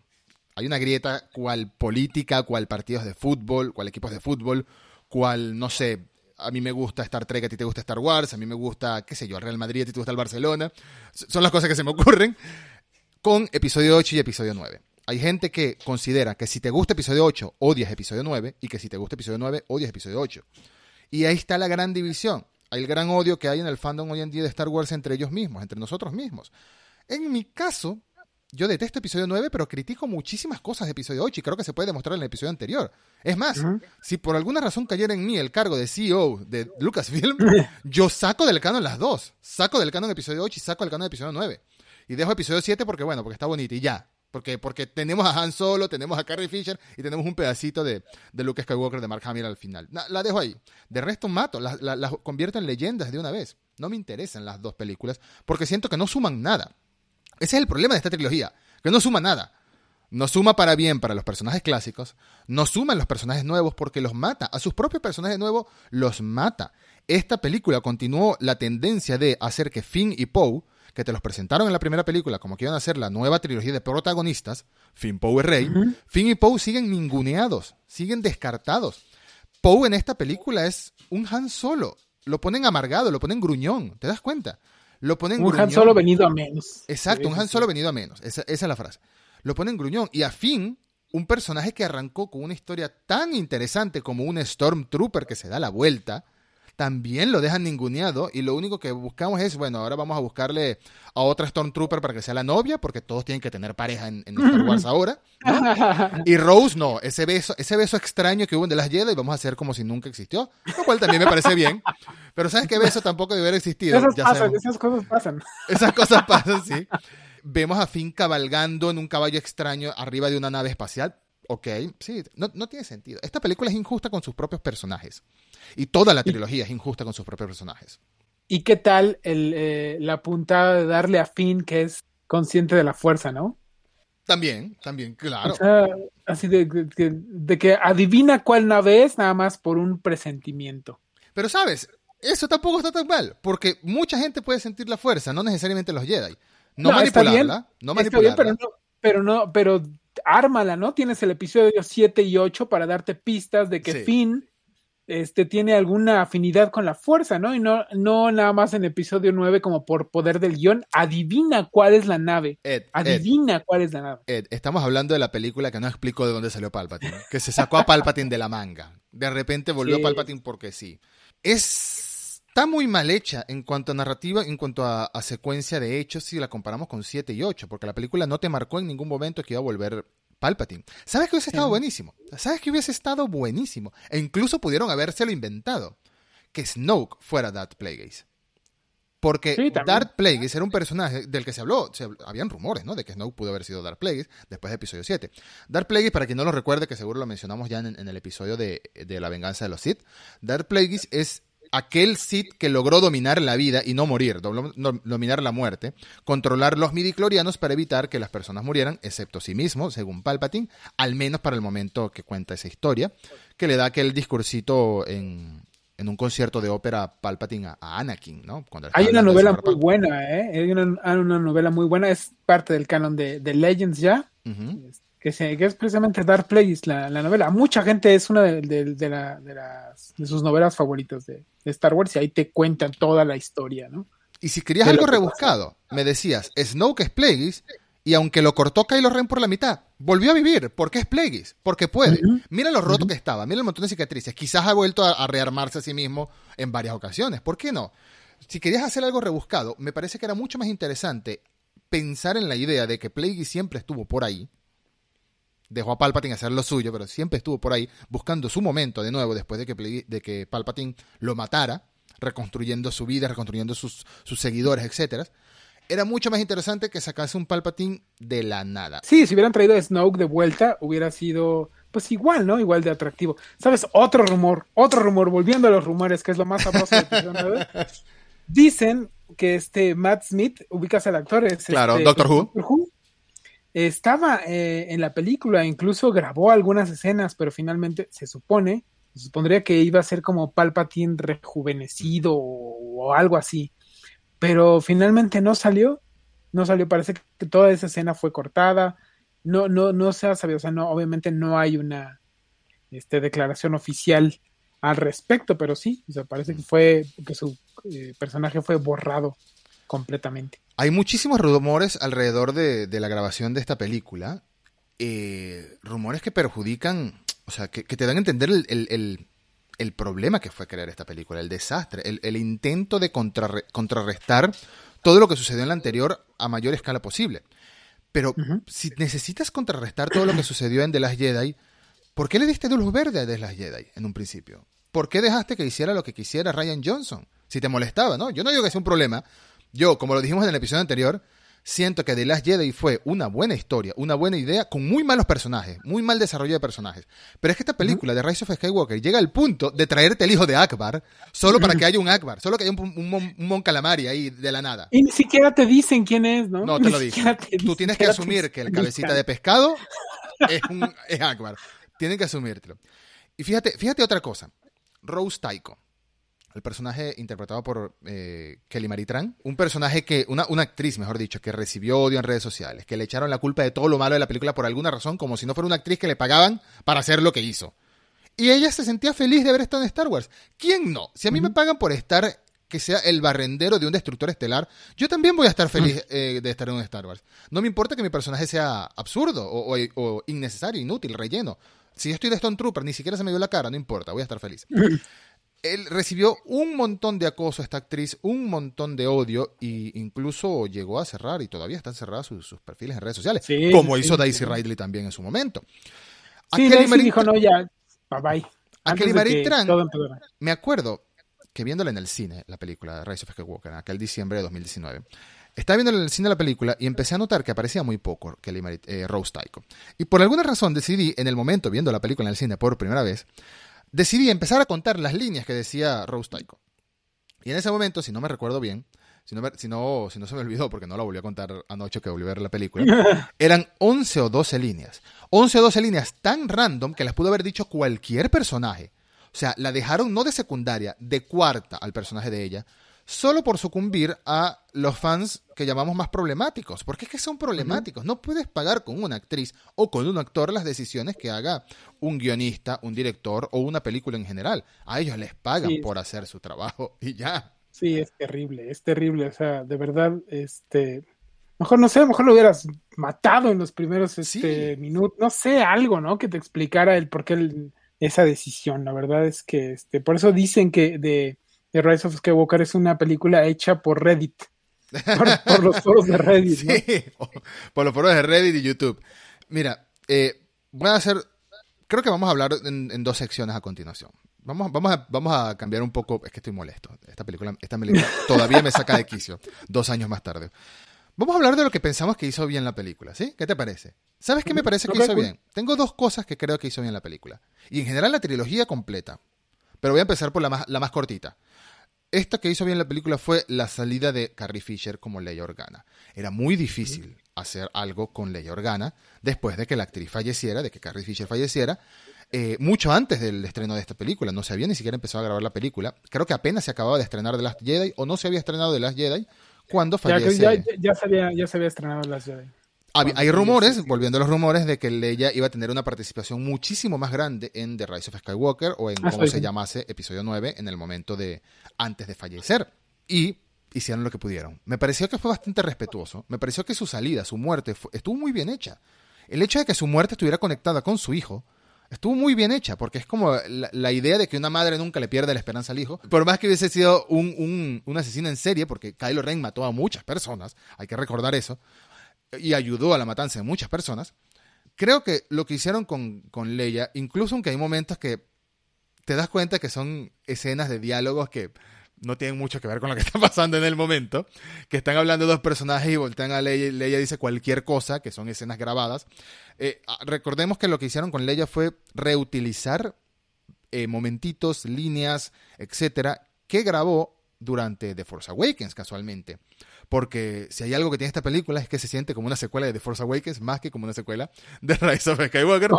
A: Hay una grieta cual política, cual partidos de fútbol, cual equipos de fútbol, cual, no sé, a mí me gusta Star Trek, a ti te gusta Star Wars, a mí me gusta, qué sé yo, Real Madrid, a ti te gusta el Barcelona. Son las cosas que se me ocurren con episodio 8 y episodio 9. Hay gente que considera que si te gusta episodio 8, odias episodio 9, y que si te gusta episodio 9, odias episodio 8. Y ahí está la gran división. El gran odio que hay en el fandom hoy en día de Star Wars entre ellos mismos, entre nosotros mismos. En mi caso, yo detesto episodio 9, pero critico muchísimas cosas de episodio 8 y creo que se puede demostrar en el episodio anterior. Es más, si por alguna razón cayera en mí el cargo de CEO de Lucasfilm, yo saco del canon las dos. Saco del canon episodio 8 y saco del canon episodio 9. Y dejo episodio 7 porque, bueno, porque está bonito y ya. Porque, porque tenemos a Han Solo, tenemos a Carrie Fisher y tenemos un pedacito de, de Luke Skywalker de Mark Hamill al final. La, dejo ahí. De resto mato, las la, convierto en leyendas de una vez. No me interesan las dos películas porque siento que no suman nada. Ese es el problema de esta trilogía, que no suma nada. no suma para bien para los personajes clásicos, no suma en los personajes nuevos porque los mata. A sus propios personajes nuevos los mata. Esta película continuó la tendencia de hacer que Finn y Poe, que te los presentaron en la primera película como que iban a ser la nueva trilogía de protagonistas, Finn, Poe y Rey, Finn y Poe siguen ninguneados, siguen descartados. Poe en esta película es un Han Solo. Lo ponen amargado, lo ponen gruñón, ¿te das cuenta? Lo ponen
B: un Han Solo venido a menos.
A: Exacto, un Han Solo venido a menos. Esa, esa es la frase lo ponen gruñón. Y a fin, un personaje que arrancó con una historia tan interesante como un Stormtrooper que se da la vuelta, también lo dejan ninguneado y lo único que buscamos es, bueno, ahora vamos a buscarle a otra Stormtrooper para que sea la novia, porque todos tienen que tener pareja en, Star Wars ahora. Y Rose no, ese beso, ese beso extraño que hubo en The Last Jedi vamos a hacer como si nunca existió, lo cual también me parece bien. Pero ¿sabes qué beso tampoco debe haber existido?
B: esas cosas pasan.
A: Esas cosas pasan, sí. Vemos a Finn cabalgando en un caballo extraño arriba de una nave espacial. Ok, sí, no, tiene sentido. Esta película es injusta con sus propios personajes. Y toda la trilogía es injusta con sus propios personajes.
B: ¿Y qué tal el, eh, la puntada de darle a Finn que es consciente de la fuerza, no?
A: También, también, claro.
B: así de, de, que adivina cuál nave es nada más por un presentimiento.
A: Pero sabes, eso tampoco está tan mal, porque mucha gente puede sentir la fuerza, no necesariamente los Jedi. No, manipularla, no manipularla.
B: pero no, pero no, pero ármala, ¿no? Tienes el episodio 7 y 8 para darte pistas de que Finn este, tiene alguna afinidad con la fuerza, ¿no? Y no, no nada más en episodio 9 como por poder del guion, adivina cuál es la nave. adivina cuál es la nave.
A: Ed, estamos hablando de la película que no explico de dónde salió Palpatine, que se sacó a Palpatine de la manga. De repente volvió Palpatine porque sí. Es está muy mal hecha en cuanto a narrativa, en cuanto a, secuencia de hechos, si la comparamos con 7 y 8, porque la película no te marcó en ningún momento que iba a volver Palpatine. ¿Sabes que hubiese estado buenísimo? ¿Sabes que hubiese estado buenísimo? E incluso pudieron habérselo inventado. Que Snoke fuera Darth Plagueis. Porque Darth Plagueis era un personaje del que se habló, habían rumores, ¿no? De que Snoke pudo haber sido Darth Plagueis después de episodio 7. Darth Plagueis, para quien no lo recuerde, que seguro lo mencionamos ya en, el episodio de, de, La venganza de los Sith, Darth Plagueis es aquel Sith que logró dominar la vida y no morir, dominar la muerte, controlar los midiclorianos para evitar que las personas murieran, excepto sí mismo, según Palpatine, al menos para el momento que cuenta esa historia, que le da aquel discursito en, un concierto de ópera Palpatine a, Anakin, ¿no?
B: Hay una novela muy buena, ¿eh? Hay una, novela muy buena, es parte del canon de, Legends ya que, es precisamente Dark Place, la, novela. Mucha gente es una de, las, de sus novelas favoritas de, Star Wars y ahí te cuentan toda la historia, ¿no?
A: Y si querías algo rebuscado, me decías, Snoke es Plagueis y aunque lo cortó Kylo Ren por la mitad, volvió a vivir. ¿Por qué es Plagueis? Porque puede. Mira lo roto que estaba, mira el montón de cicatrices. Quizás ha vuelto a, rearmarse a sí mismo en varias ocasiones. ¿Por qué no? Si querías hacer algo rebuscado, me parece que era mucho más interesante pensar en la idea de que Plagueis siempre estuvo por ahí, dejó a Palpatine hacer lo suyo, pero siempre estuvo por ahí buscando su momento de nuevo después de que, de que Palpatine lo matara, reconstruyendo su vida, reconstruyendo sus, sus seguidores, etcétera. Era mucho más interesante que sacase un Palpatine de la nada.
B: Sí, si hubieran traído a Snoke de vuelta, hubiera sido pues igual, ¿no? Igual de atractivo. ¿Sabes? Otro rumor, otro rumor, volviendo a los rumores, que es lo más sabroso de Dicen que este Matt Smith, ubicas al actor, es
A: claro,
B: este,
A: Doctor Who
B: estaba eh, en la película, incluso grabó algunas escenas, pero finalmente se supone, se supondría que iba a ser como Palpatine rejuvenecido o, algo así, pero finalmente no salió, no salió, parece que toda esa escena fue cortada, no, no, no se ha sabido, o sea, no, obviamente no hay una este, declaración oficial al respecto, pero sí, o sea, parece que fue, que su eh, personaje fue borrado completamente.
A: Hay muchísimos rumores alrededor de, la grabación de esta película. Eh, rumores que perjudican, o sea, que, te dan a entender el, problema que fue crear esta película, el desastre, el, intento de contrarrestar todo lo que sucedió en la anterior a mayor escala posible. Pero si necesitas contrarrestar todo lo que sucedió en The Last Jedi, ¿por qué le diste luz verde a The Last Jedi en un principio? ¿Por qué dejaste que hiciera lo que quisiera Ryan Johnson? Si te molestaba, ¿no? Yo no digo que sea un problema, yo, como lo dijimos en el episodio anterior, Siento que The Last Jedi fue una buena historia, una buena idea, con muy malos personajes, muy mal desarrollo de personajes. Pero es que esta película de Rise of Skywalker llega al punto de traerte el hijo de Akbar, solo para que haya un Akbar, solo que haya un, un, Mon Calamari ahí de la nada.
B: Y ni siquiera te dicen quién es, ¿no?
A: No te lo dicen. Tú tienes que asumir que el cabecita de pescado es, un, es Akbar. Tienen que asumírtelo. Y fíjate, fíjate otra cosa. Rose Taiko el personaje interpretado por eh, Kelly Maritran, un personaje que, una, una, actriz, mejor dicho, que recibió odio en redes sociales, que le echaron la culpa de todo lo malo de la película por alguna razón, como si no fuera una actriz que le pagaban para hacer lo que hizo. Y ella se sentía feliz de haber estado en Star Wars. ¿Quién no? Si a mí me pagan por estar que sea el barrendero de un destructor estelar, yo también voy a estar feliz eh, de estar en un Star Wars. No me importa que mi personaje sea absurdo o, o innecesario, inútil, relleno. Si yo estoy de Stone Trooper, ni siquiera se me dio la cara, no importa, voy a estar feliz. él recibió un montón de acoso a esta actriz, un montón de odio e incluso llegó a cerrar y todavía están cerradas sus, perfiles en redes sociales, como hizo Daisy Ridley también en su momento.
B: Sí, Daisy dijo, no, ya, bye bye.
A: A Kelly Marie Tran, me acuerdo que viéndola en el cine, la película Rise of Skywalker, en aquel diciembre de 2019, estaba viendo en el cine la película y empecé a notar que aparecía muy poco Kelly Marie, eh, Rose Tycho. Y por alguna razón decidí, en el momento viendo la película en el cine por primera vez, decidí empezar a contar las líneas que decía Rose Taiko. Y en ese momento, si no me recuerdo bien, si no, si no, si no se me olvidó, porque no la volví a contar anoche que volví a ver la película, eran 11 o 12 líneas. 11 o 12 líneas tan random que las pudo haber dicho cualquier personaje. O sea, la dejaron no de secundaria, de cuarta al personaje de ella, solo por sucumbir a los fans que llamamos más problemáticos. Porque es que son problemáticos. No puedes pagar con una actriz o con un actor las decisiones que haga un guionista, un director o una película en general. A ellos les pagan por hacer su trabajo y ya.
B: Sí, es terrible, es terrible. O sea, de verdad, este. Mejor no sé, mejor lo hubieras matado en los primeros este, minutos. No sé, algo, ¿no? Que te explicara el por qué esa decisión. La verdad es que, este, por eso dicen que de The Rise of Skywalker es una película hecha por Reddit. Por, los foros de Reddit. Sí,
A: por los foros de Reddit y YouTube. Mira, eh, voy a hacer. Creo que vamos a hablar en, dos secciones a continuación. Vamos, vamos, a, vamos a cambiar un poco. Es que estoy molesto. Esta película, esta película todavía me saca de quicio. Dos años más tarde. Vamos a hablar de lo que pensamos que hizo bien la película, ¿sí? ¿Qué te parece? ¿Sabes qué me parece que hizo bien? Tengo dos cosas que creo que hizo bien la película. Y en general la trilogía completa. Pero voy a empezar por la más, la más cortita. Esta que hizo bien la película fue la salida de Carrie Fisher como Leia Organa. Era muy difícil hacer algo con Leia Organa después de que la actriz falleciera, de que Carrie Fisher falleciera. Eh, mucho antes del estreno de esta película, no se había ni siquiera empezado a grabar la película. Creo que apenas se acababa de estrenar The Last Jedi o no se había estrenado The Last Jedi cuando fallece.
B: Ya, ya, se, había, ya se había estrenado The Last Jedi
A: hay rumores, volviendo a los rumores, de que Leia iba a tener una participación muchísimo más grande en The Rise of Skywalker o en ah, como se llamase episodio 9 en el momento de antes de fallecer. Y hicieron lo que pudieron. Me pareció que fue bastante respetuoso. Me pareció que su salida, su muerte, estuvo muy bien hecha. El hecho de que su muerte estuviera conectada con su hijo estuvo muy bien hecha, porque es como la, idea de que una madre nunca le pierde la esperanza al hijo. Por más que hubiese sido un, un, un asesino en serie, porque Kylo Ren mató a muchas personas, hay que recordar eso y ayudó a la matanza de muchas personas, creo que lo que hicieron con, con Leia, incluso aunque hay momentos que te das cuenta que son escenas de diálogos que no tienen mucho que ver con lo que está pasando en el momento, que están hablando dos personajes y voltean a Leia y Leia dice cualquier cosa, que son escenas grabadas. Eh, ah, recordemos que lo que hicieron con Leia fue reutilizar eh, momentitos, líneas, etcétera, que grabó durante The Force Awakens casualmente. Porque si hay algo que tiene esta película es que se siente como una secuela de The Force Awakens más que como una secuela de Rise of Skywalker,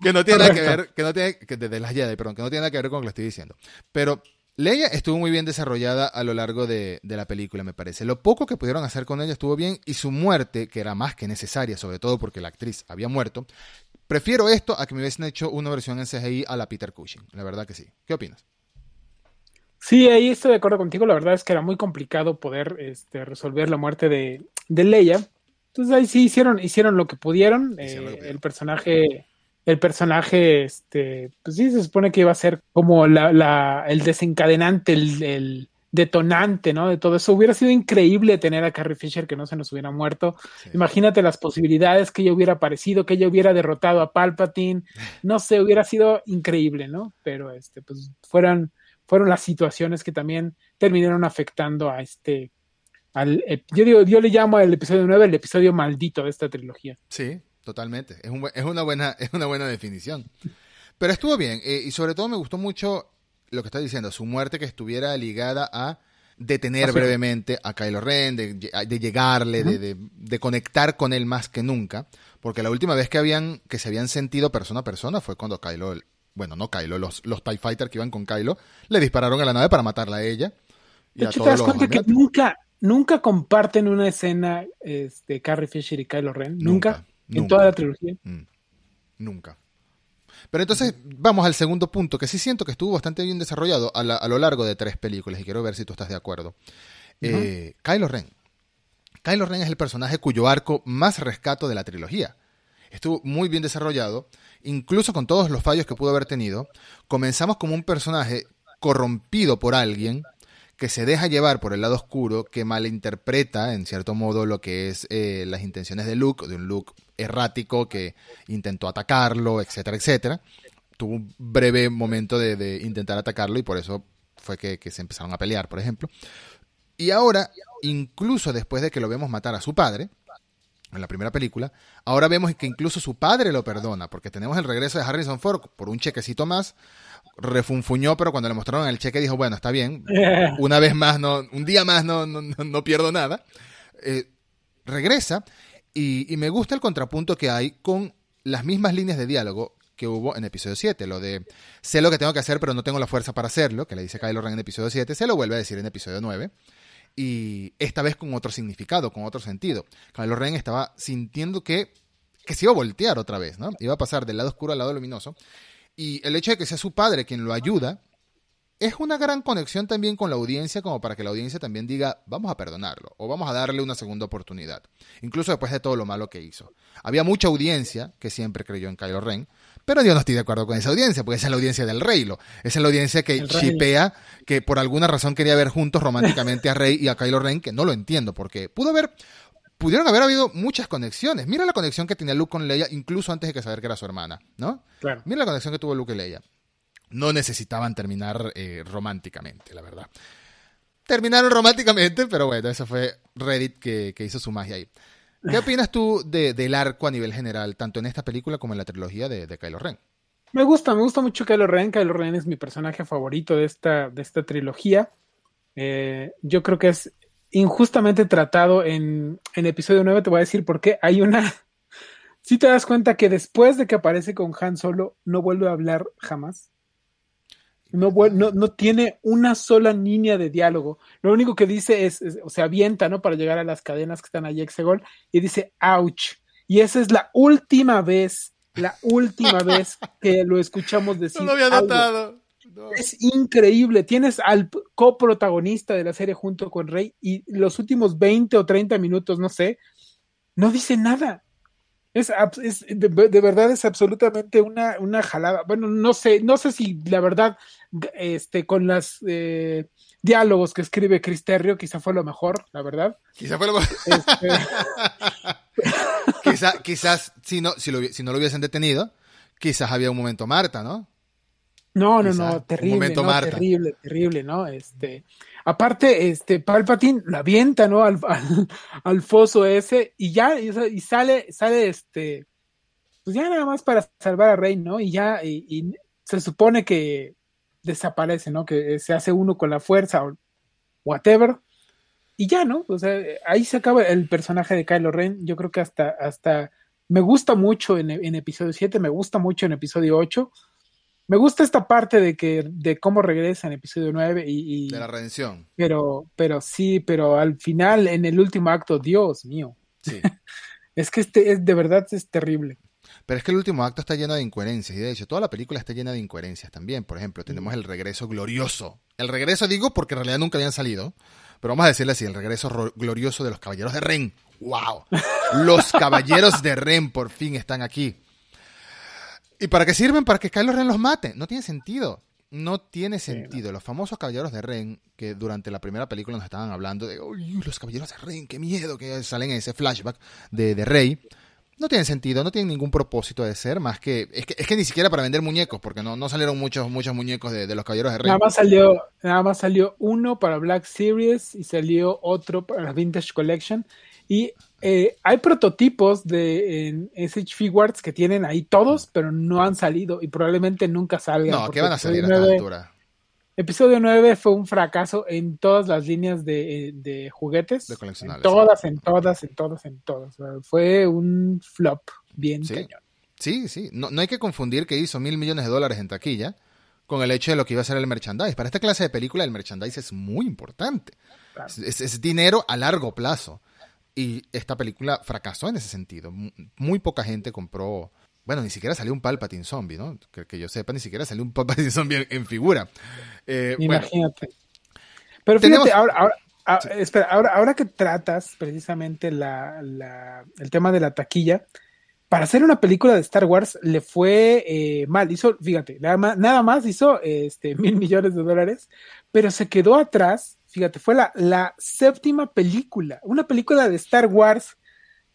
A: que no tiene nada que ver, que no tiene, que de, las Jedi, perdón, que no tiene nada que ver con lo que estoy diciendo. Pero Leia estuvo muy bien desarrollada a lo largo de, de, la película, me parece. Lo poco que pudieron hacer con ella estuvo bien y su muerte, que era más que necesaria, sobre todo porque la actriz había muerto, prefiero esto a que me hubiesen hecho una versión en CGI a la Peter Cushing. La verdad que sí. ¿Qué opinas?
B: Sí, ahí estoy de acuerdo contigo. La verdad es que era muy complicado poder este, resolver la muerte de, de Leia. Entonces ahí sí hicieron, hicieron lo que pudieron. Eh, el personaje, el personaje, este, pues sí, se supone que iba a ser como la, la, el desencadenante, el, detonante, ¿no? De todo eso. Hubiera sido increíble tener a Carrie Fisher que no se nos hubiera muerto. Imagínate las posibilidades que ella hubiera aparecido, que ella hubiera derrotado a Palpatine. No sé, hubiera sido increíble, ¿no? Pero este, pues fueron fueron las situaciones que también terminaron afectando a este al, yo, digo, yo le llamo al episodio 9 el episodio maldito de esta trilogía.
A: Sí, totalmente. Es, un, es, una, buena, es una buena definición. Pero estuvo bien. Eh, y sobre todo me gustó mucho lo que está diciendo, su muerte que estuviera ligada a detener brevemente a Kylo Ren, de, de llegarle, de, de, conectar con él más que nunca. Porque la última vez que habían, que se habían sentido persona a persona fue cuando Kylo, bueno, no Kylo, los, los TIE Fighters que iban con Kylo, le dispararon a la nave para matarla a ella.
B: Y a todos te das cuenta que nunca, nunca comparten una escena este, Carrie Fisher y Kylo Ren. Nunca. en toda la trilogía. Mm.
A: Nunca. Pero entonces vamos al segundo punto, que sí siento que estuvo bastante bien desarrollado a, lo largo de tres películas y quiero ver si tú estás de acuerdo. Eh, Kylo Ren. Kylo Ren es el personaje cuyo arco más rescato de la trilogía. Estuvo muy bien desarrollado, incluso con todos los fallos que pudo haber tenido. Comenzamos como un personaje corrompido por alguien que se deja llevar por el lado oscuro, que malinterpreta en cierto modo lo que es eh, las intenciones de Luke, de un Luke errático que intentó atacarlo, etcétera, etcétera. Tuvo un breve momento de, intentar atacarlo y por eso fue que, se empezaron a pelear, por ejemplo. Y ahora, incluso después de que lo vemos matar a su padre, en la primera película, ahora vemos que incluso su padre lo perdona, porque tenemos el regreso de Harrison Ford por un chequecito más, refunfuñó, pero cuando le mostraron el cheque dijo, bueno, está bien, una vez más, no, un día más no, no, pierdo nada. Eh, regresa y, me gusta el contrapunto que hay con las mismas líneas de diálogo que hubo en episodio 7, lo de sé lo que tengo que hacer pero no tengo la fuerza para hacerlo, que le dice Kylo Ren en episodio 7, se lo vuelve a decir en episodio 9 y esta vez con otro significado, con otro sentido. Kylo Ren estaba sintiendo que, que se iba a voltear otra vez, ¿no? Iba a pasar del lado oscuro al lado luminoso y el hecho de que sea su padre quien lo ayuda, es una gran conexión también con la audiencia, como para que la audiencia también diga, vamos a perdonarlo, o vamos a darle una segunda oportunidad, incluso después de todo lo malo que hizo. Había mucha audiencia que siempre creyó en Kylo Ren, pero yo no estoy de acuerdo con esa audiencia, porque esa es la audiencia del Reylo, esa es la audiencia que chipea, que por alguna razón quería ver juntos románticamente a Rey y a Kylo Ren, que no lo entiendo, porque pudo haber pudieron haber habido muchas conexiones. Mira la conexión que tenía Luke con Leia, incluso antes de que saber que era su hermana, ¿no?
B: Claro.
A: Mira la conexión que tuvo Luke y Leia. No necesitaban terminar eh, románticamente, la verdad. Terminaron románticamente, pero bueno, eso fue Reddit que, hizo su magia ahí. ¿Qué opinas tú del arco a nivel general, tanto en esta película como en la trilogía de, de Kylo Ren?
B: Me gusta, me gusta mucho Kylo Ren. Kylo Ren es mi personaje favorito de esta, de esta trilogía. Eh, yo creo que es injustamente tratado en, en episodio 9, te voy a decir por qué. Hay una... Si te das cuenta que después de que aparece con Han Solo, no vuelve a hablar jamás. No, no, no, tiene una sola línea de diálogo. Lo único que dice es, o sea, avienta, ¿no? Para llegar a las cadenas que están allí Exegol y dice, ouch. Y esa es la última vez, la última vez que lo escuchamos decir.
A: No lo había notado.
B: Es increíble. Tienes al coprotagonista de la serie junto con Rey y los últimos 20 o 30 minutos, no sé, no dice nada. Es, de, verdad es absolutamente una, una jalada. Bueno, no sé, no sé si la verdad, este, con los eh, diálogos que escribe Cristerio, quizá fue lo mejor, la verdad.
A: Quizá fue lo mejor. Este... quizás si no, si, lo, si no lo hubiesen detenido, quizás había un momento Marta, ¿no?
B: No, no, no, terrible, no, terrible, terrible, ¿no? Este, aparte, este, Palpatine la avienta, ¿no? Al, al, foso ese y ya, y, sale, sale, este, pues ya nada más para salvar a Rey, ¿no? Y ya, y, se supone que desaparece, ¿no? Que se hace uno con la fuerza o whatever. Y ya, ¿no? O sea, ahí se acaba el personaje de Kylo Ren. Yo creo que hasta, hasta, me gusta mucho en, en episodio 7, me gusta mucho en episodio 8 me gusta esta parte de que de cómo regresa en episodio 9 y,
A: de la redención.
B: Pero pero sí, pero al final en el último acto, Dios mío. Sí. es que este es de verdad es terrible.
A: Pero es que el último acto está lleno de incoherencias y de hecho toda la película está llena de incoherencias también. Por ejemplo, tenemos el regreso glorioso. El regreso digo porque en realidad nunca habían salido, pero vamos a decirle así, el regreso glorioso de los caballeros de Ren. ¡Wow! Los caballeros de Ren por fin están aquí. ¿Y para qué sirven? Para que Kylo Ren los mate. No tiene sentido. No tiene sentido. Los famosos caballeros de Ren, que durante la primera película nos estaban hablando de, uy, los caballeros de Ren, qué miedo, que salen en ese flashback de, de Rey. no tienen sentido, no tienen ningún propósito de ser, más que es que, es que ni siquiera para vender muñecos, porque no, no salieron muchos, muchos muñecos de, de los caballeros de Rey.
B: Nada más salió, nada más salió uno para Black Series y salió otro para la Vintage Collection. Y eh, hay prototipos de en SH Figuarts que tienen ahí todos, pero no han salido y probablemente nunca salgan.
A: no, que van a salir a esta
B: 9
A: altura.
B: Episodio 9 fue un fracaso en todas las líneas de, eh, de juguetes.
A: De coleccionables,
B: En todas, en todas, en todas, en todas. Fue un flop bien
A: Sí.
B: cañón.
A: Sí, sí. No, no hay que confundir que hizo mil millones de dólares en taquilla con el hecho de lo que iba a ser el merchandise. Para esta clase de película el merchandise es muy importante.
B: Claro.
A: Es- es dinero a largo plazo. Y esta película fracasó en ese sentido. Mu- Muy poca gente compró... Bueno, ni siquiera salió un Palpatine zombie, ¿no? Que, que yo sepa, ni siquiera salió un Palpatine zombie en, en figura. Eh, bueno,
B: Imagínate. Pero fíjate,
A: Tenemos-
B: ahora, ahora, ah, espera, ahora, ahora que tratas precisamente la, la- el tema de la taquilla, para hacer una película de Star Wars le fue eh, mal. Hizo, fíjate, nada más, nada más hizo este, mil millones de dólares, pero se quedó atrás. Fíjate, fue la, la séptima película, una película de Star Wars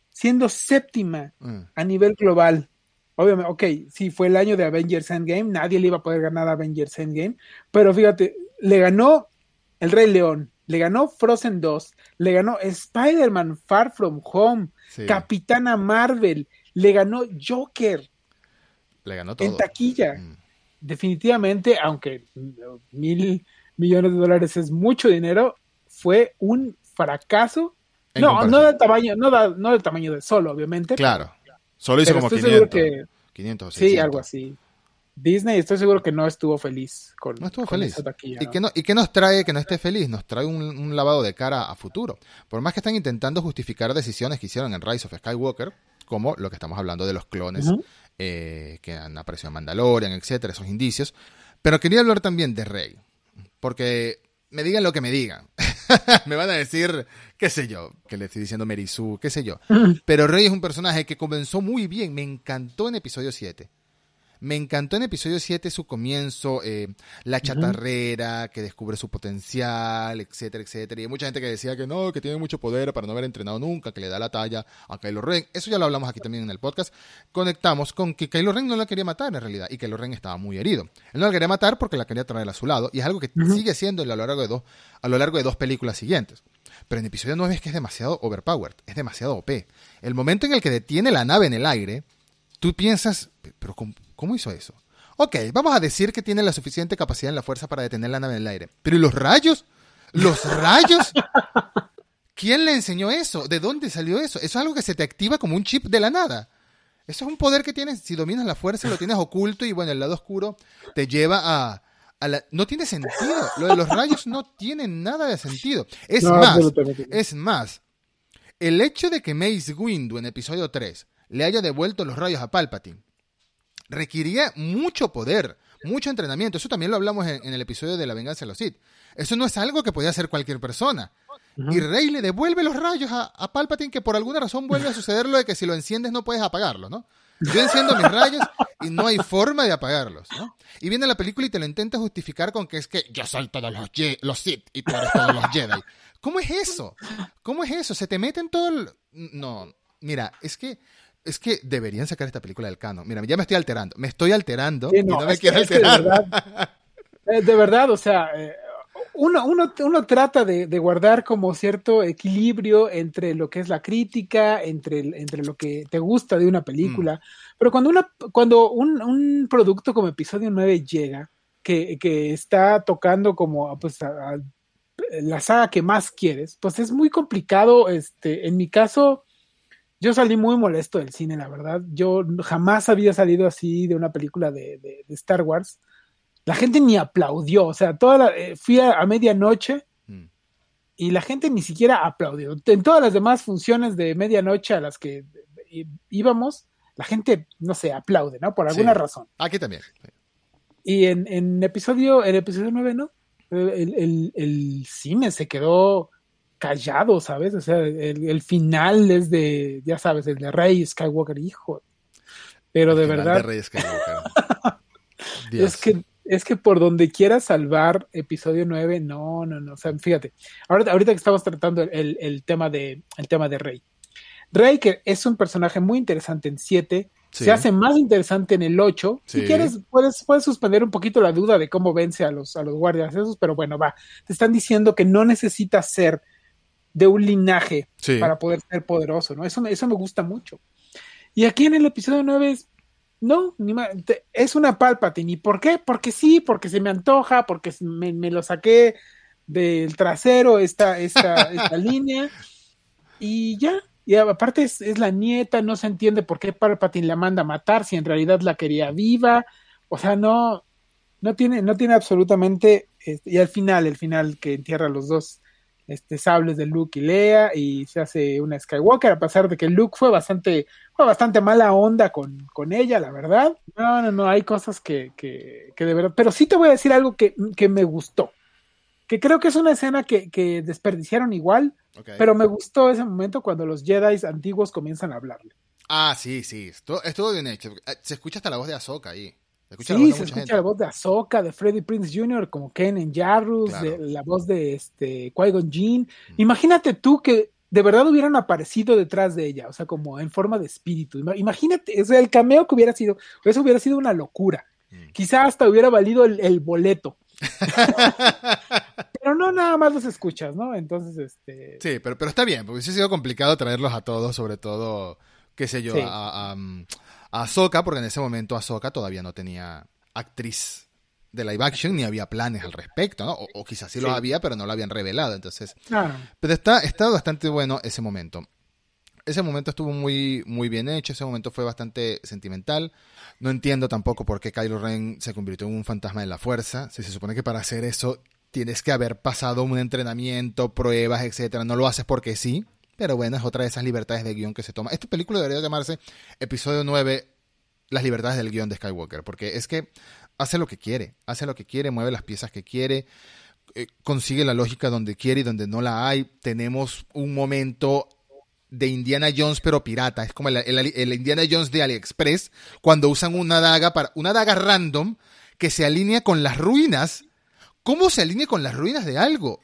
B: siendo séptima
A: mm,
B: a nivel global. Obviamente, ok, sí, fue el año de Avengers Endgame, nadie le iba a poder ganar a Avengers Endgame, pero fíjate, le ganó El Rey León, le ganó Frozen 2, le ganó Spider-Man Far From Home,
A: sí,
B: Capitana Marvel, le ganó Joker
A: le ganó todo.
B: en taquilla.
A: Mm.
B: Definitivamente, aunque mil millones de dólares es mucho dinero, fue un fracaso.
A: En
B: No,
A: comparación.
B: no del tamaño, no, da- no del tamaño de solo, obviamente.
A: Claro. Solo hizo como
B: estoy seguro
A: 500.
B: que
A: 500 o
B: Sí,
A: 600.
B: algo así. Disney, estoy seguro que no estuvo feliz con,
A: No estuvo
B: con
A: feliz.
B: esa taquilla,
A: ¿Y,
B: ¿no?
A: qué no- ¿Y qué nos trae que no esté feliz? Nos trae un, un lavado de cara a futuro. Por más que están intentando justificar decisiones que hicieron en Rise of Skywalker, como lo que estamos hablando de los clones eh, que han aparecido en Mandalorian, etcétera, esos indicios. Pero quería hablar también de Rey. Porque me digan lo que me digan. me van a decir, qué sé yo, que le estoy diciendo Merisu, qué sé yo. Pero Rey es un personaje que comenzó muy bien. Me encantó en episodio 7. Me encantó en episodio 7 su comienzo, eh, la chatarrera, que descubre su potencial, etcétera, etcétera. Y hay mucha gente que decía que no, que tiene mucho poder para no haber entrenado nunca, que le da la talla a Kylo Ren. Eso ya lo hablamos aquí también en el podcast. Conectamos con que Kylo Ren no la quería matar en realidad, y Kylo Ren estaba muy herido. Él no la quería matar porque la quería traer a su lado, y es algo que sigue siendo a lo largo de dos, a lo largo de dos películas siguientes. Pero en episodio 9 es que es demasiado overpowered, es demasiado OP. El momento en el que detiene la nave en el aire, tú piensas, pero ¿cómo, hizo eso? Ok, vamos a decir que tiene la suficiente capacidad en la fuerza para detener la nave en el aire. Pero ¿y los rayos? ¿Los rayos? ¿Quién le enseñó eso? ¿De dónde salió eso? Eso es algo que se te activa como un chip de la nada. Eso es un poder que tienes, si dominas la fuerza, lo tienes oculto y bueno, el lado oscuro te lleva a... a la... No tiene sentido. Lo de los rayos no tiene nada de sentido. Es
B: No,
A: más, es más, el hecho de que Mace Windu en episodio 3 le haya devuelto los rayos a Palpatine requería mucho poder, mucho entrenamiento. Eso también lo hablamos en, en el episodio de la venganza de los Sith. Eso no es algo que podía hacer cualquier persona. Y Rey le devuelve los rayos a, a Palpatine que por alguna razón vuelve a suceder lo de que si lo enciendes no puedes apagarlo, ¿no? Yo enciendo mis rayos y no hay forma de apagarlos, ¿no? Y viene la película y te lo intenta justificar con que es que yo soy todos los, Ye- los Sith y tú eres todos los Jedi. ¿Cómo es eso? ¿Cómo es eso? Se te mete en todo el... No, mira, es que... Es que deberían sacar esta película del canon. Mira, ya me estoy alterando. Me estoy alterando
B: Sí,
A: y no me
B: es
A: quiero
B: es de verdad, de verdad, o sea, eh, uno, uno, uno trata de, de guardar como cierto equilibrio entre lo que es la crítica, entre, entre lo que te gusta de una película,
A: Mm.
B: pero cuando, una, cuando un, un producto como episodio 9 llega, que, que está tocando como pues, a- a la saga que más quieres, pues es muy complicado, este, en mi caso... Yo salí muy molesto del cine, la verdad. Yo jamás había salido así de una película de, de- de Star Wars. La gente ni aplaudió, o sea, toda la- eh, fui a, a medianoche
A: Mm.
B: y la gente ni siquiera aplaudió. En todas las demás funciones de medianoche a las que eh, íbamos, la gente, no sé, aplaude, ¿no? Por alguna
A: Sí.
B: razón.
A: Aquí también.
B: Y en, en episodio, en episodio 9, ¿no? El, el- el cine se quedó callado, ¿sabes? O sea, el, el final es de, ya sabes, el de Rey Skywalker, hijo. Pero de
A: El
B: verdad,
A: de Rey Skywalker.
B: Es que, es que por donde quieras salvar episodio 9, no, no, no. O sea, fíjate, ahorita, ahorita que estamos tratando el, el tema de, el tema de Rey. Rey, que es un personaje muy interesante en 7,
A: Sí.
B: se hace más interesante en el 8. Si quieres, puedes, puedes suspender un poquito la duda de cómo vence a los, a los guardias esos, pero bueno, va. Te están diciendo que no necesitas ser de un linaje
A: Sí.
B: para poder ser poderoso, ¿no? Eso, me- eso me gusta mucho. Y aquí en el episodio 9 es, no, ni ma- te- es una Palpatine. ¿Y por qué? Porque sí, porque se me antoja, porque me, me lo saqué del trasero esta, esta, esta línea y ya. Y aparte es, es la nieta, no se entiende por qué Palpatine la manda a matar si en realidad la quería viva. O sea, no, no tiene, no tiene absolutamente, este, y al final, el final que entierra los dos este, sables de Luke y Leia y se hace una Skywalker, a pesar de que Luke fue bastante, fue bastante mala onda con, con ella, la verdad. No, no, no, hay cosas que, que, que de verdad, pero sí te voy a decir algo que, que me gustó, que creo que es una escena que, que desperdiciaron igual, pero me gustó ese momento cuando los Jedi antiguos comienzan a hablarle.
A: Ah, sí, sí. Estuvo, estuvo bien hecho. Eh, Se escucha hasta la voz de Ahsoka ahí. Escucha
B: Sí, se escucha
A: gente.
B: la voz de Ahsoka, de Freddie Prince Jr., como Ken en Jarrus,
A: Claro.
B: de- la voz de este Qui-Gon Jinn. Imagínate tú que de verdad hubieran aparecido detrás de ella, o sea, como en forma de espíritu. Ima- Imagínate, o sea, el cameo que hubiera sido, eso hubiera sido una locura.
A: Mm.
B: Quizá hasta hubiera valido el, el boleto. Pero no nada más los escuchas, ¿no? Entonces, este...
A: Sí, pero, pero está bien, porque ha sido complicado traerlos a todos, sobre todo, qué sé yo,
B: Sí.
A: a, a, a Ahsoka, porque en ese momento Ahsoka todavía no tenía actriz de live action ni había planes al respecto, ¿no? O, o quizás sí, los
B: Sí.
A: había, pero no lo habían revelado, entonces... Pero está, está bastante bueno ese momento. Ese momento estuvo muy, muy bien hecho, ese momento fue bastante sentimental. No entiendo tampoco por qué Kylo Ren se convirtió en un fantasma de la fuerza. Si se supone que para hacer eso tienes que haber pasado un entrenamiento, pruebas, etcétera. No lo haces porque sí. Pero bueno, es otra de esas libertades de guion que se toma. Esta película debería llamarse Episodio 9, Las libertades del guion de Skywalker. Porque es que hace lo que quiere. Hace lo que quiere, mueve las piezas que quiere eh, consigue la lógica donde quiere y donde no la hay. Tenemos un momento de Indiana Jones pero pirata. Es como el, el- Indiana Jones de AliExpress cuando usan una daga para una daga random que se alinea con las ruinas. ¿Cómo se alinea con las ruinas de algo?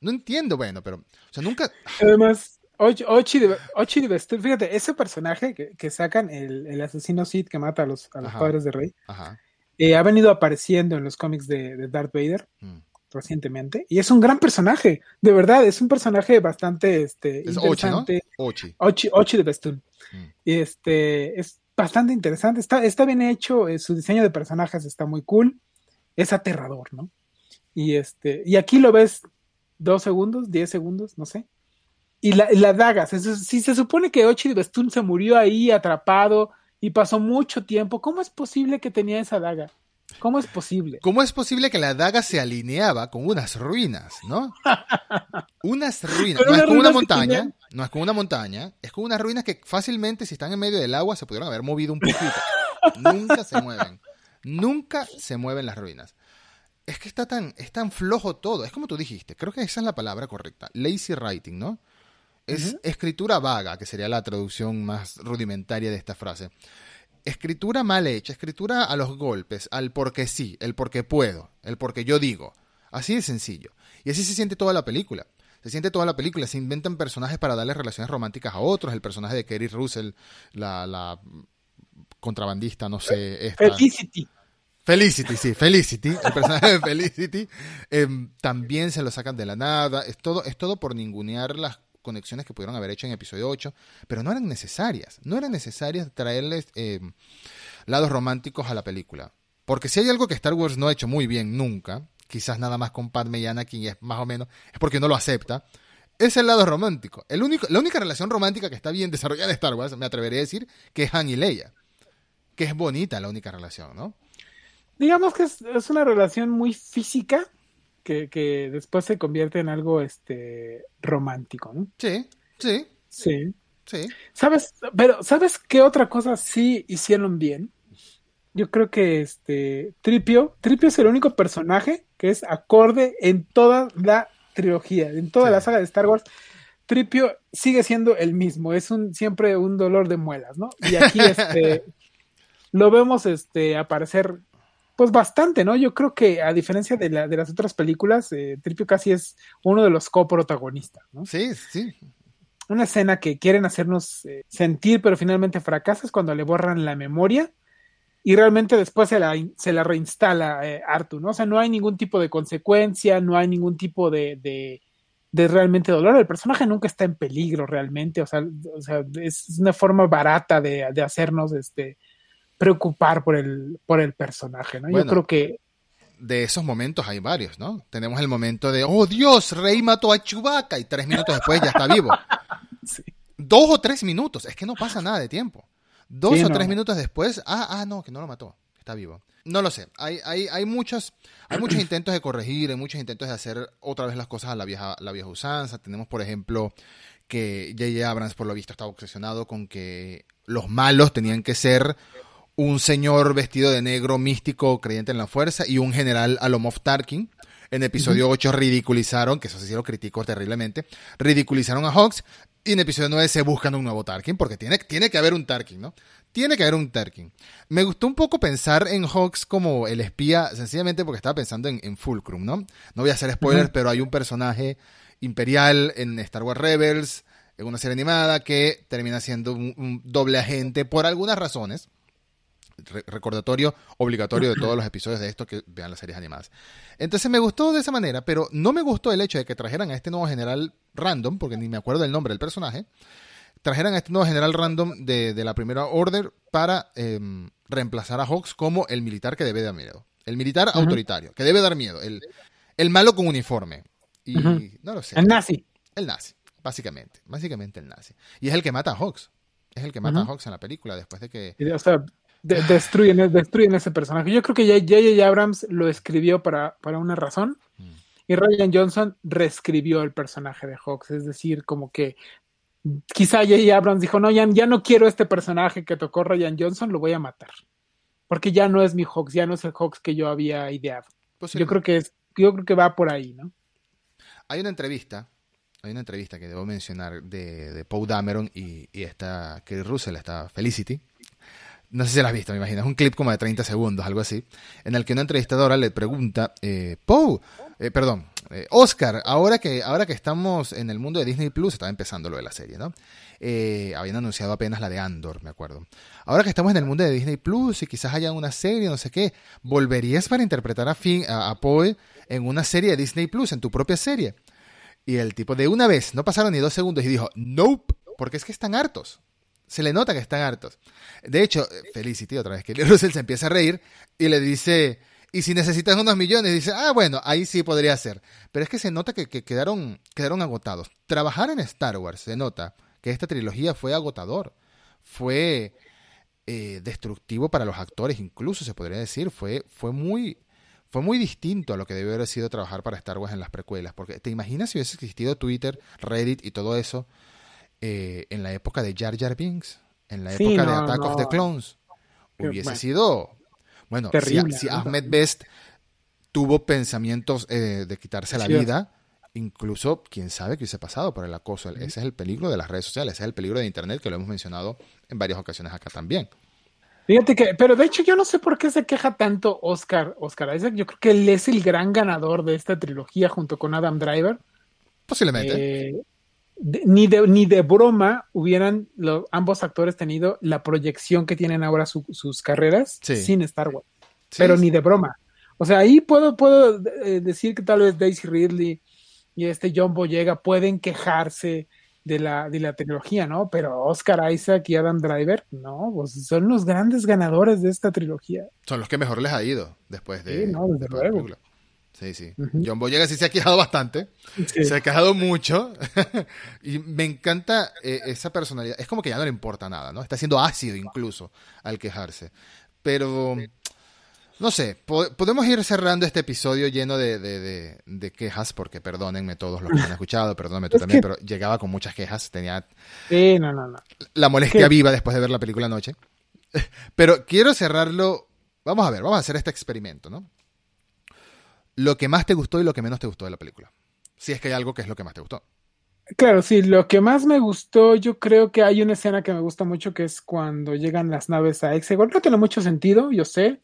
A: No entiendo, bueno, pero o sea, nunca
B: Además, Och- Ochi de, Ochi de Vestur, fíjate, ese personaje que, que sacan, el, el asesino Sid que mata a los, a los
A: Ajá.
B: padres de Rey,
A: Ajá.
B: eh, ha venido apareciendo en los cómics de, de Darth Vader
A: Mm.
B: recientemente y es un gran personaje, de verdad, es un personaje bastante este,
A: Es Ochi, ¿no?
B: interesante.
A: Ochi.
B: Ochi, Ochi de Bestun.
A: Mm.
B: Este es bastante interesante, está, está bien hecho, eh, su diseño de personajes está muy cool, es aterrador, ¿no? Y este, y aquí lo ves dos segundos, diez segundos, no sé. Y la, y la daga, se- se- si se supone que Ochi de Bestun se murió ahí atrapado y pasó mucho tiempo, ¿cómo es posible que tenía esa daga? ¿Cómo es posible?
A: ¿Cómo es posible que la daga se alineaba con unas ruinas, no? Unas ruinas. No es con una montaña, no es con una montaña, es con unas ruinas que fácilmente, si están en medio del agua, se pudieron haber movido un poquito. Nunca se mueven. Nunca se mueven las ruinas. Es que está tan, es tan flojo todo. Es como tú dijiste, creo que esa es la palabra correcta. Lazy writing, ¿no? Es escritura vaga, que sería la traducción más rudimentaria de esta frase. Escritura mal hecha, escritura a los golpes, al porque sí, el porque puedo, el porque yo digo. Así de sencillo. Y así se siente toda la película. Se siente toda la película. Se inventan personajes para darle relaciones románticas a otros. El personaje de Kerry Russell, la, la contrabandista, no sé. Esta.
B: Felicity.
A: Felicity, sí, Felicity, el personaje de Felicity, em, también se lo sacan de la nada, es todo, es todo por ningunear las conexiones que pudieron haber hecho en episodio 8, pero no eran necesarias, no eran necesarias traerles em, lados románticos a la película. Porque si hay algo que Star Wars no ha hecho muy bien nunca, quizás nada más con Padme y Anakin es más o menos, es porque no lo acepta, es el lado romántico. El único, la única relación romántica que está bien desarrollada en Star Wars, me atrevería a decir, que es Han y Leia. Que es bonita la única relación, ¿no?
B: digamos que es una relación muy física que, que después se convierte en algo este romántico, ¿no?
A: Sí, sí,
B: Sí.
A: sí.
B: ¿Sabes? Pero, ¿sabes qué otra cosa sí hicieron bien? Yo creo que este Tripio, Tripio es el único personaje que es acorde en toda la trilogía, en toda
A: Sí.
B: la saga de Star Wars. Tripio sigue siendo el mismo, es un siempre un dolor de muelas, ¿no? Y aquí este lo vemos este aparecer pues bastante, ¿no? Yo creo que a diferencia de, la, de las otras películas, eh, Tripio casi es uno de los coprotagonistas, ¿no?
A: Sí, sí.
B: una escena que quieren hacernos eh, sentir, pero finalmente fracasa, es cuando le borran la memoria y realmente después se la, se la reinstala eh, Arthur, ¿no? O sea, no hay ningún tipo de consecuencia, no hay ningún tipo de, de, de, realmente dolor. El personaje nunca está en peligro realmente, o sea, o sea es una forma barata de, de hacernos este, preocupar por el, por el personaje, ¿no? Yo creo que
A: de esos momentos hay varios, ¿no? Tenemos el momento de, oh Dios, Rey mató a Chewbacca y tres minutos después ya está vivo. Dos o tres minutos, es que no pasa nada de tiempo. Dos o tres minutos después, ah, ah, no, que no lo mató, está vivo. No lo sé, hay, hay, hay, muchos, hay muchos intentos de corregir, hay muchos intentos de hacer otra vez las cosas a la vieja, la vieja usanza. Tenemos, por ejemplo, que J.J. Abrams, por lo visto, estaba obsesionado con que los malos tenían que ser un señor vestido de negro místico creyente en la fuerza y un general Alomov Tarkin. En episodio 8 ridiculizaron, que eso sí lo critico terriblemente, ridiculizaron a Hawks y en episodio 9 se buscan un nuevo Tarkin, porque tiene, tiene que haber un Tarkin, ¿no? Tiene que haber un Tarkin. Me gustó un poco pensar en Hawks como el espía, sencillamente porque estaba pensando en, Fulcrum, ¿no? No voy a hacer spoilers, pero hay un personaje imperial en Star Wars Rebels, en una serie animada, que termina siendo un doble agente por algunas razones recordatorio obligatorio de todos los episodios de esto que vean las series animadas. Entonces me gustó de esa manera, pero no me gustó el hecho de que trajeran a este nuevo general random, porque ni me acuerdo del nombre del personaje, trajeran a este nuevo general random de, la primera Order para em, reemplazar a Hawks como el militar que debe dar miedo. El militar autoritario, que debe dar miedo. El, el malo con uniforme. Y no lo sé.
B: El nazi.
A: El nazi, básicamente. Básicamente el nazi. Y es el que mata a Hawks. Es el que mata a Hawks en la película después de que
B: destruyen, destruyen ese personaje. Yo creo que J.J. Abrams lo escribió para, para una razón mm. y Ryan Johnson reescribió el personaje de Hawks. Es decir, como que quizá J.J. Abrams dijo, no, ya, ya no quiero este personaje que tocó Ryan Johnson, lo voy a matar. Porque ya no es mi Hawks, ya no es el Hawks que yo había ideado. Yo creo que es, yo creo que va por ahí, ¿no?
A: Hay una entrevista, hay una entrevista que debo mencionar de, de Paul Dameron y, y esta que Russell, esta Felicity, no sé si la has visto, me imagino, es un clip como de 30 segundos, algo así, en el que una entrevistadora le pregunta, eh, Poe, eh, perdón, eh, Oscar, ahora que, ahora que estamos en el mundo de Disney Plus, estaba empezando lo de la serie, ¿no? Eh, habían anunciado apenas la de Andor, me acuerdo. Ahora que estamos en el mundo de Disney Plus y quizás haya una serie, no sé qué, ¿volverías para interpretar a, Finn, a, a Poe en una serie de Disney Plus, en tu propia serie? Y el tipo de una vez, no pasaron ni dos segundos y dijo, nope, porque es que están hartos. Se le nota que están hartos. De hecho, Felicity, otra vez que Russell se empieza a reír y le dice, y si necesitas unos millones, dice, ah, bueno, ahí sí podría ser. Pero es que se nota que, quedaron, quedaron agotados. Trabajar en Star Wars, se nota que esta trilogía fue agotador. Fue eh, destructivo para los actores, incluso se podría decir. Fue, fue muy... Fue muy distinto a lo que debió haber sido trabajar para Star Wars en las precuelas, porque te imaginas si hubiese existido Twitter, Reddit y todo eso, eh, en la época de Jar Jar Binks, en la época de Attack of the Clones, hubiese sido, bueno, si, Ahmed Best tuvo pensamientos eh, de quitarse la vida, incluso quién sabe qué hubiese pasado por el acoso. Ese es el peligro de las redes sociales, ese es el peligro de Internet que lo hemos mencionado en varias ocasiones acá también.
B: Fíjate que, pero de hecho yo no sé por qué se queja tanto Oscar, Oscar Isaac. Yo creo que él es el gran ganador de esta trilogía junto con Adam Driver.
A: Posiblemente.
B: Eh, ni, de, ni de broma hubieran ambos actores tenido la proyección que tienen ahora sus carreras sin Star Wars. Pero ni de broma. O sea, ahí puedo, puedo eh, decir que tal vez Daisy Ridley y este John Boyega pueden quejarse de la, de la trilogía, ¿no? Pero Oscar Isaac y Adam Driver, no, pues son los grandes ganadores de esta trilogía.
A: Son los que mejor les ha ido después de, no, desde luego. Sí, sí. John Boyega sí se ha quejado bastante. Se ha quejado mucho. y me encanta eh, esa personalidad. Es como que ya no le importa nada, ¿no? Está siendo ácido incluso al quejarse. Pero, no sé, podemos ir cerrando este episodio lleno de, de, quejas, porque perdónenme todos los que han escuchado, perdónenme tú también, pero llegaba con muchas quejas. Tenía
B: sí, no, no, no.
A: la molestia viva después de ver la película anoche. pero quiero cerrarlo. Vamos a ver, vamos a hacer este experimento, ¿no? Lo que más te gustó y lo que menos te gustó de la película. Si es que hay algo que es lo que más te gustó.
B: Claro, sí, lo que más me gustó, yo creo que hay una escena que me gusta mucho, que es cuando llegan las naves a Exegol. No tiene mucho sentido, yo sé,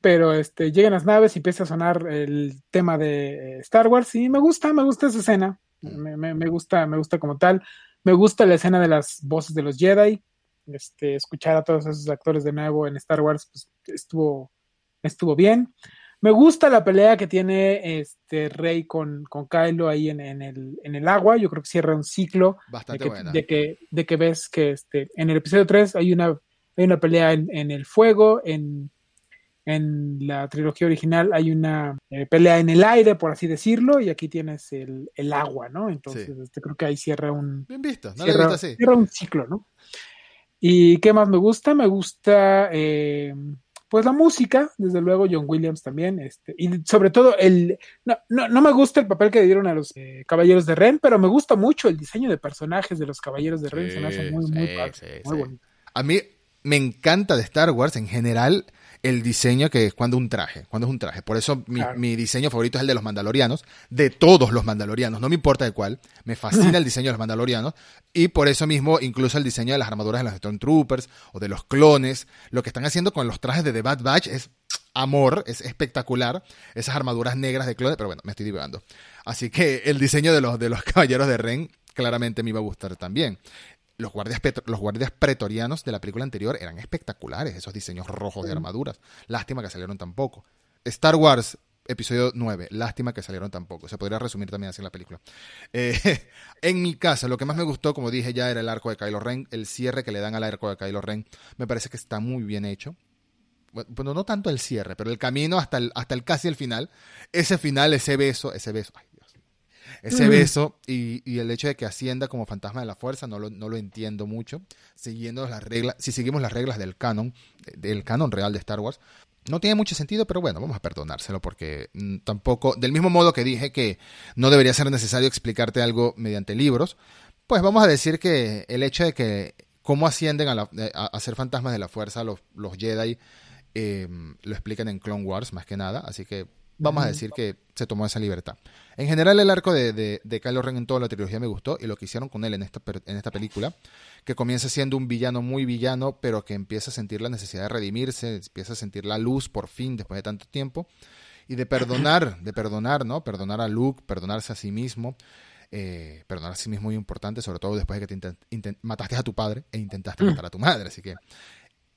B: pero este, llegan las naves y empieza a sonar el tema de Star Wars y me gusta, me gusta esa escena. Mm. Me, me, gusta, me gusta como tal. Me gusta la escena de las voces de los Jedi. Este, escuchar a todos esos actores de nuevo en Star Wars pues, estuvo, estuvo bien. Me gusta la pelea que tiene este Rey con, con Kylo ahí en, en, el, en el agua. Yo creo que cierra un ciclo.
A: Bastante
B: de que,
A: buena.
B: De que, de que ves que este, en el episodio 3 hay una, hay una pelea en, en el fuego, en, en la trilogía original hay una eh, pelea en el aire, por así decirlo, y aquí tienes el, el agua, ¿no? Entonces,
A: Sí.
B: este, creo que ahí cierra un,
A: Bien visto, no
B: cierra,
A: visto así.
B: cierra un ciclo, ¿no? ¿Y qué más me gusta? Me gusta, eh, pues la música, desde luego John Williams también, este, y sobre todo el, no, no, no me gusta el papel que le dieron a los eh, Caballeros de Ren, pero me gusta mucho el diseño de personajes de los Caballeros de Ren, se me hace muy, muy
A: sí,
B: padre,
A: sí,
B: muy
A: sí.
B: bonito.
A: A mí me encanta de Star Wars en general el diseño que es cuando un traje, cuando es un traje. Por eso mi,
B: Claro.
A: mi diseño favorito es el de los mandalorianos, de todos los mandalorianos, no me importa de cuál. Me fascina el diseño de los mandalorianos y por eso mismo incluso el diseño de las armaduras de los Stormtroopers o de los clones. Lo que están haciendo con los trajes de The Bad Batch es amor, es espectacular. Esas armaduras negras de clones, pero bueno, me estoy divagando. Así que el diseño de los, de los caballeros de Ren claramente me iba a gustar también. Los guardias, los guardias pretorianos de la película anterior eran espectaculares, esos diseños rojos de armaduras. Lástima que salieron tan poco. Star Wars, episodio 9, lástima que salieron tan poco. Se podría resumir también así la película. Eh, en mi caso, lo que más me gustó, como dije ya, era el arco de Kylo Ren. El cierre que le dan al arco de Kylo Ren me parece que está muy bien hecho. Bueno, bueno, no tanto el cierre, pero el camino hasta el, hasta el casi el final. Ese final, ese beso, ese beso, ay Ese beso y, y el hecho de que ascienda como fantasma de la fuerza, no lo, no lo entiendo mucho. Siguiendo las reglas, si seguimos las reglas del canon, de- del canon real de Star Wars, no tiene mucho sentido, pero bueno, vamos a perdonárselo porque mm, tampoco, del mismo modo que dije que no debería ser necesario explicarte algo mediante libros, pues vamos a decir que el hecho de que cómo ascienden a, la- a- a ser fantasmas de la fuerza los, los Jedi eh, lo explican en Clone Wars más que nada, así que vamos a decir que se tomó esa libertad. En general el arco de, de, de Kylo Ren en toda la trilogía me gustó y lo que hicieron con él en esta, en esta película, que comienza siendo un villano muy villano, pero que empieza a sentir la necesidad de redimirse, empieza a sentir la luz por fin después de tanto tiempo y de perdonar, de perdonar, ¿no? Perdonar a Luke, perdonarse a sí mismo. Eh, perdonar a sí mismo es muy importante, sobre todo después de que te mataste a tu padre e intentaste matar a tu madre. Así que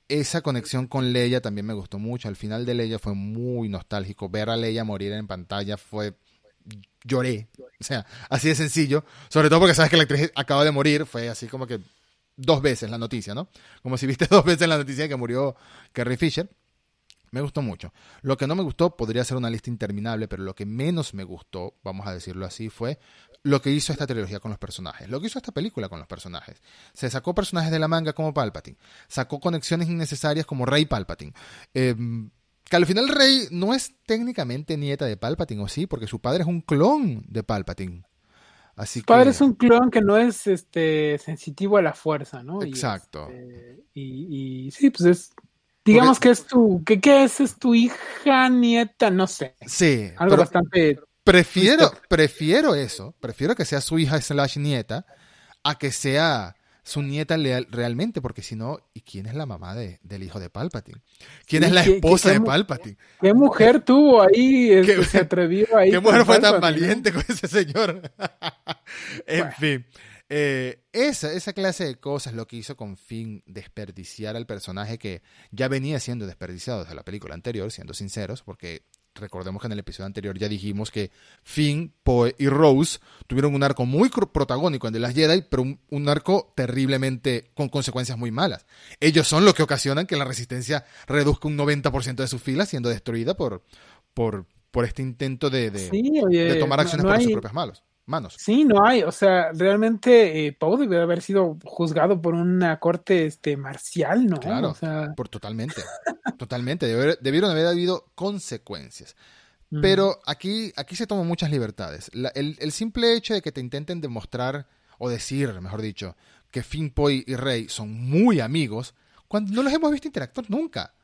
A: esa conexión con Leia también me gustó mucho. Al final de Leia fue muy nostálgico. Ver a Leia morir en pantalla fue. Lloré. O sea, así de sencillo. Sobre todo porque sabes que la actriz acaba de morir. Fue así como que dos veces la noticia, ¿no? Como si viste dos veces la noticia que murió Carrie Fisher. Me gustó mucho. Lo que no me gustó podría ser una lista interminable, pero lo que menos me gustó, vamos a decirlo así, fue lo que hizo esta trilogía con los personajes, lo que hizo esta película con los personajes. Se sacó personajes de la manga como Palpatine, sacó conexiones innecesarias como Rey Palpatine. Eh, que al final Rey no es técnicamente nieta de Palpatine, ¿o sí? Porque su padre es un clon de Palpatine. Así
B: Su padre
A: que...
B: es un clon que no es este sensitivo a la fuerza, ¿no? Y,
A: Exacto.
B: este, y, y sí, pues es, digamos que es tu, que qué es, es tu hija, nieta, no sé,
A: Sí,
B: algo bastante,
A: prefiero, prefiero eso, prefiero que sea su hija slash nieta a que sea su nieta leal- realmente, porque si no, ¿y quién es la mamá de, del hijo de Palpatine? ¿Quién
B: Sí,
A: es la
B: ¿qué-
A: esposa de Palpatine?
B: ¿qué mujer tuvo ahí, este,
A: ¿Qué-
B: se atrevió ahí.
A: ¿Qué mujer fue tan valiente con ese señor? en
B: Bueno.
A: fin. Eh, esa, esa clase de cosas lo que hizo con Finn desperdiciar al personaje que ya venía siendo desperdiciado desde la película anterior, siendo sinceros, porque recordemos que en el episodio anterior ya dijimos que Finn, Poe y Rose tuvieron un arco muy protagónico en The Last Jedi, pero un, un arco terriblemente con consecuencias muy malas. Ellos son los que ocasionan que la resistencia reduzca un 90% de sus filas siendo destruida por, por, por este intento de, de,
B: Sí, oye,
A: de tomar acciones
B: no
A: por
B: hay-
A: sus propias manos. Manos.
B: Sí, no hay, o sea, realmente eh, Poe debió haber sido juzgado por una corte este marcial, ¿no?
A: Claro,
B: O sea,
A: por totalmente. totalmente. Debier- debieron haber habido consecuencias.
B: mm,
A: Pero aquí, aquí se toman muchas libertades. La- el, el simple hecho de que te intenten demostrar, o decir, mejor dicho, que Finn, Poe y Rey son muy amigos, cuando no los hemos visto interactuar nunca.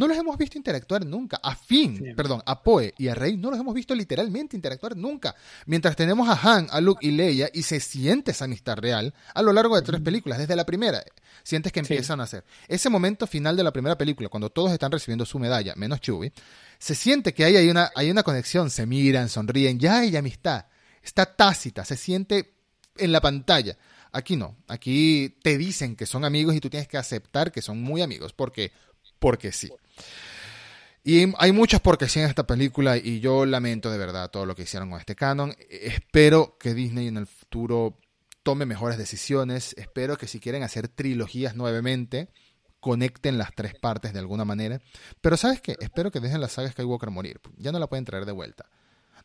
A: No los hemos visto interactuar nunca. A Finn,
B: Sí.
A: perdón, a Poe y a Rey no los hemos visto literalmente interactuar nunca. Mientras tenemos a Han, a Luke y Leia y se siente esa amistad real a lo largo de tres películas, desde la primera. Sientes que
B: Sí.
A: empiezan a hacer. Ese momento final de la primera película, cuando todos están recibiendo su medalla, menos Chewie, se siente que hay, hay, una, hay una conexión, se miran, sonríen, ya hay amistad. Está tácita, se siente en la pantalla. Aquí no. Aquí te dicen que son amigos y tú tienes que aceptar que son muy amigos. Porque, porque sí. Y hay muchas porque sí en esta película y yo lamento de verdad todo lo que hicieron con este canon. Espero que Disney en el futuro tome mejores decisiones. Espero que si quieren hacer trilogías nuevamente, conecten las tres partes de alguna manera. Pero ¿sabes qué? Espero que dejen la saga Skywalker morir. Ya no la pueden traer de vuelta.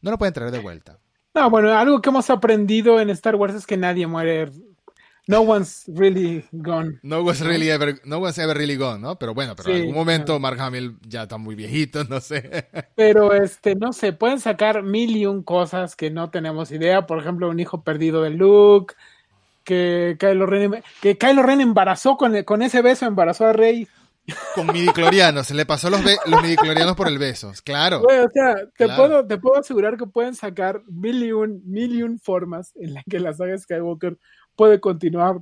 A: No la pueden traer de vuelta.
B: No, bueno, algo que hemos aprendido en Star Wars es que nadie muere no one's really gone.
A: No one's really ever, no one's ever really gone, ¿no? Pero bueno, pero en algún momento Mark Hamill ya está muy viejito, no sé.
B: Pero este, no sé, pueden sacar mil y un cosas que no tenemos idea. Por ejemplo, un hijo perdido de Luke, que Kylo Ren, que Kylo Ren embarazó con, con ese beso, embarazó a Rey.
A: Con midiclorianos, se le pasó los, los midiclorianos por el beso, claro.
B: o sea, te, puedo, te puedo asegurar que pueden sacar mil y un, mil y un formas en las que la saga Skywalker puede continuar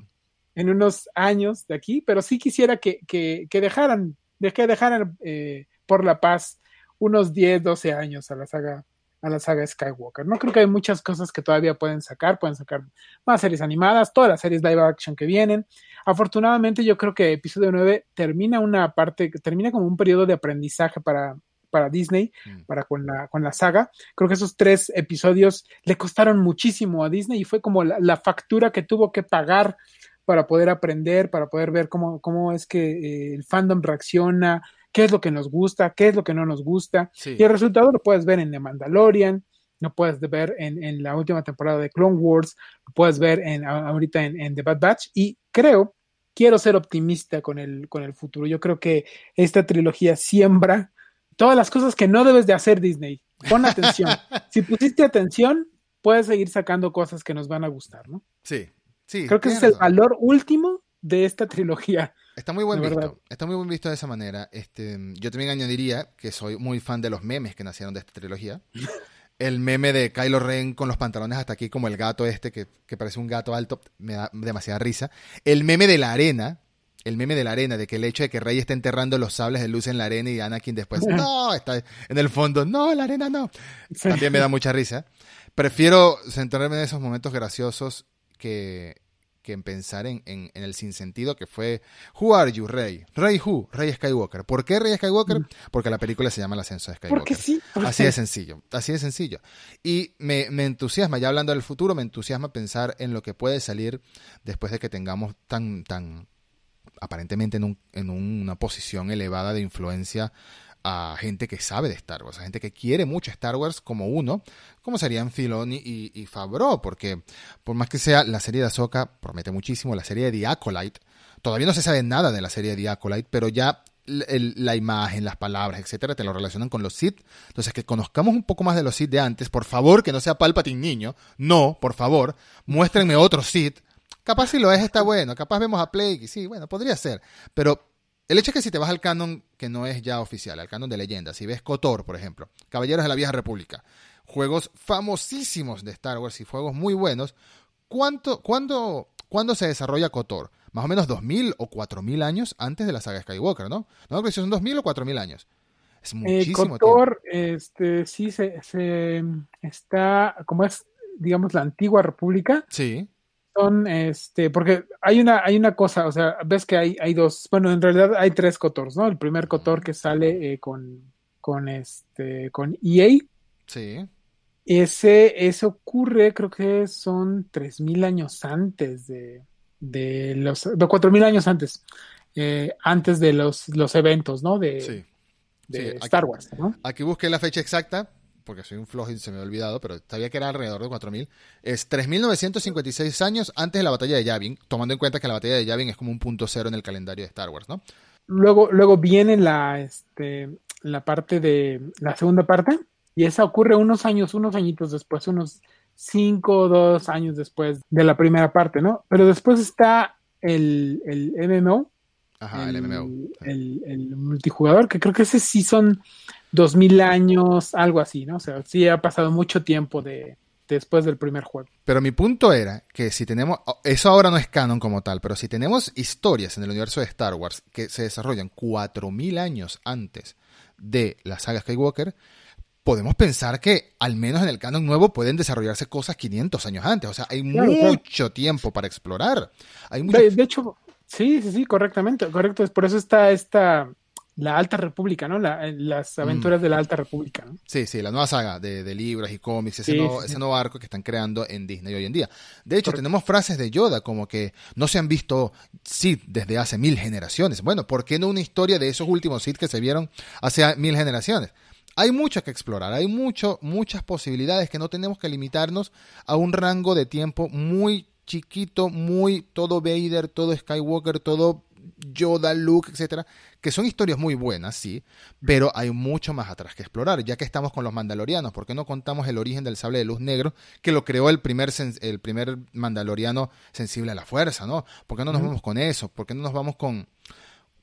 B: en unos años de aquí, pero sí quisiera que, que, dejaran, que dejaran eh, por la paz unos 10, 12 años a la saga a la saga Skywalker. No creo que hay muchas cosas que todavía pueden sacar, pueden sacar más series animadas, todas las series live action que vienen. Afortunadamente yo creo que episodio 9 termina una parte, termina como un periodo de aprendizaje para, para Disney, mm. para con la, con la saga. Creo que esos tres episodios le costaron muchísimo a Disney y fue como la, factura que tuvo que pagar para poder aprender, para poder ver cómo, cómo es que eh, el fandom reacciona, qué es lo que nos gusta, qué es lo que no nos gusta. Y el resultado lo puedes ver en The Mandalorian, lo puedes ver en, la última temporada de Clone Wars, lo puedes ver en, ahorita en, en The Bad Batch y creo quiero ser optimista con el, con el futuro. Yo creo que esta trilogía siembra todas las cosas que no debes de hacer Disney. Pon atención. si pusiste atención, puedes seguir sacando cosas que nos van a gustar, ¿no?
A: Sí, sí.
B: Creo que ese es el valor último de esta trilogía.
A: Está muy buen visto. Está muy buen visto de esa manera. Este, yo también añadiría que soy muy fan de los memes que nacieron de esta trilogía. El meme de Kylo Ren con los pantalones hasta aquí, como el gato este, que, que parece un gato alto, me da demasiada risa. El meme de la arena, el meme de la arena, de que el hecho de que Rey esté enterrando los sables de luz en la arena y Anakin después, no, está en el fondo, no, la arena no. También me da mucha risa. Prefiero centrarme en esos momentos graciosos que, que en pensar en, en, el sinsentido que fue Who are you, Rey? Rey who? Rey Skywalker. ¿Por qué Rey Skywalker? Mm. Porque la película se llama El ascenso de Skywalker.
B: Porque sí.
A: Así de sencillo, así de sencillo. Y me, me, entusiasma, ya hablando del futuro, me entusiasma pensar en lo que puede salir después de que tengamos tan, tan, aparentemente en, un, en una posición elevada de influencia a gente que sabe de Star Wars, a gente que quiere mucho Star Wars como uno, como serían Filoni y, y Favreau, porque por más que sea la serie de Ahsoka promete muchísimo, la serie de The Acolyte, todavía no se sabe nada de la serie de The Acolyte, pero ya la imagen, las palabras, etcétera, te lo relacionan con los Sith. Entonces, que conozcamos un poco más de los Sith de antes, por favor, que no sea Palpatine niño, no, por favor, muéstrenme otro Sith, Capaz si lo es está bueno, capaz vemos a Plague, sí, bueno, podría ser. Pero el hecho es que si te vas al canon que no es ya oficial, al canon de leyenda, si ves KOTOR, por ejemplo, Caballeros de la Vieja República, juegos famosísimos de Star Wars y juegos muy buenos, ¿cuánto, cuándo, ¿cuándo se desarrolla KOTOR? Más o menos 2000 o 4000 años antes de la saga Skywalker, ¿no? No creo que son 2000 o 4000 años. Es eh, muchísimo
B: KOTOR, este, sí, se, se está, como es, digamos, la antigua república.
A: Sí
B: son, este, porque hay una, hay una cosa, o sea, ves que hay, hay dos, bueno, en realidad hay tres Cotors, ¿no? El primer Cotor que sale eh, con, con este, con EA.
A: Sí.
B: Ese, ese ocurre, creo que son tres mil años antes de, de los, de cuatro mil años antes, eh, antes de los, los eventos, ¿no? De, de Star Wars, ¿no?
A: Aquí busqué la fecha exacta, porque soy un flojo y se me ha olvidado, pero sabía que era alrededor de 4.000, es 3.956 años antes de la batalla de Yavin, tomando en cuenta que la batalla de Yavin es como un punto cero en el calendario de Star Wars, ¿no?
B: Luego, luego viene la, este, la parte de, la segunda parte, y esa ocurre unos años, unos añitos después, unos 5 o 2 años después de la primera parte, ¿no? Pero después está el, el MMO.
A: Ajá, el, el MMO.
B: El, el multijugador, que creo que ese sí son dos mil años, algo así, ¿no? O sea, sí ha pasado mucho tiempo de, después del primer juego.
A: Pero mi punto era que si tenemos, eso ahora no es canon como tal, pero si tenemos historias en el universo de Star Wars que se desarrollan cuatro mil años antes de la saga Skywalker, podemos pensar que al menos en el canon nuevo pueden desarrollarse cosas 500 años antes. O sea, hay
B: Claro,
A: mucho tiempo para explorar. Hay mucho...
B: De, de hecho, sí, sí, sí, correctamente, correcto. Es por eso está esta, la Alta República, ¿no? La- las aventuras de la Alta República, ¿no?
A: Sí, sí, la nueva saga de, de libros y cómics, ese,
B: Sí,
A: nuevo,
B: sí,
A: ese nuevo arco que están creando en Disney hoy en día. De hecho,
B: Correcto.
A: tenemos frases de Yoda como que no se han visto Sith desde hace mil generaciones. Bueno, ¿por qué no una historia de esos últimos Sith que se vieron hace mil generaciones? Hay mucho que explorar, hay mucho, muchas posibilidades que no tenemos que limitarnos a un rango de tiempo muy chiquito, muy todo Vader, todo Skywalker, todo Yoda, Luke, etcétera, que son historias muy buenas, sí, pero hay mucho más atrás que explorar, ya que estamos con los mandalorianos, ¿por qué no contamos el origen del sable de luz negro que lo creó el primer, el primer mandaloriano sensible a la fuerza, ¿no? ¿Por qué no nos vamos con eso? ¿Por qué no nos vamos con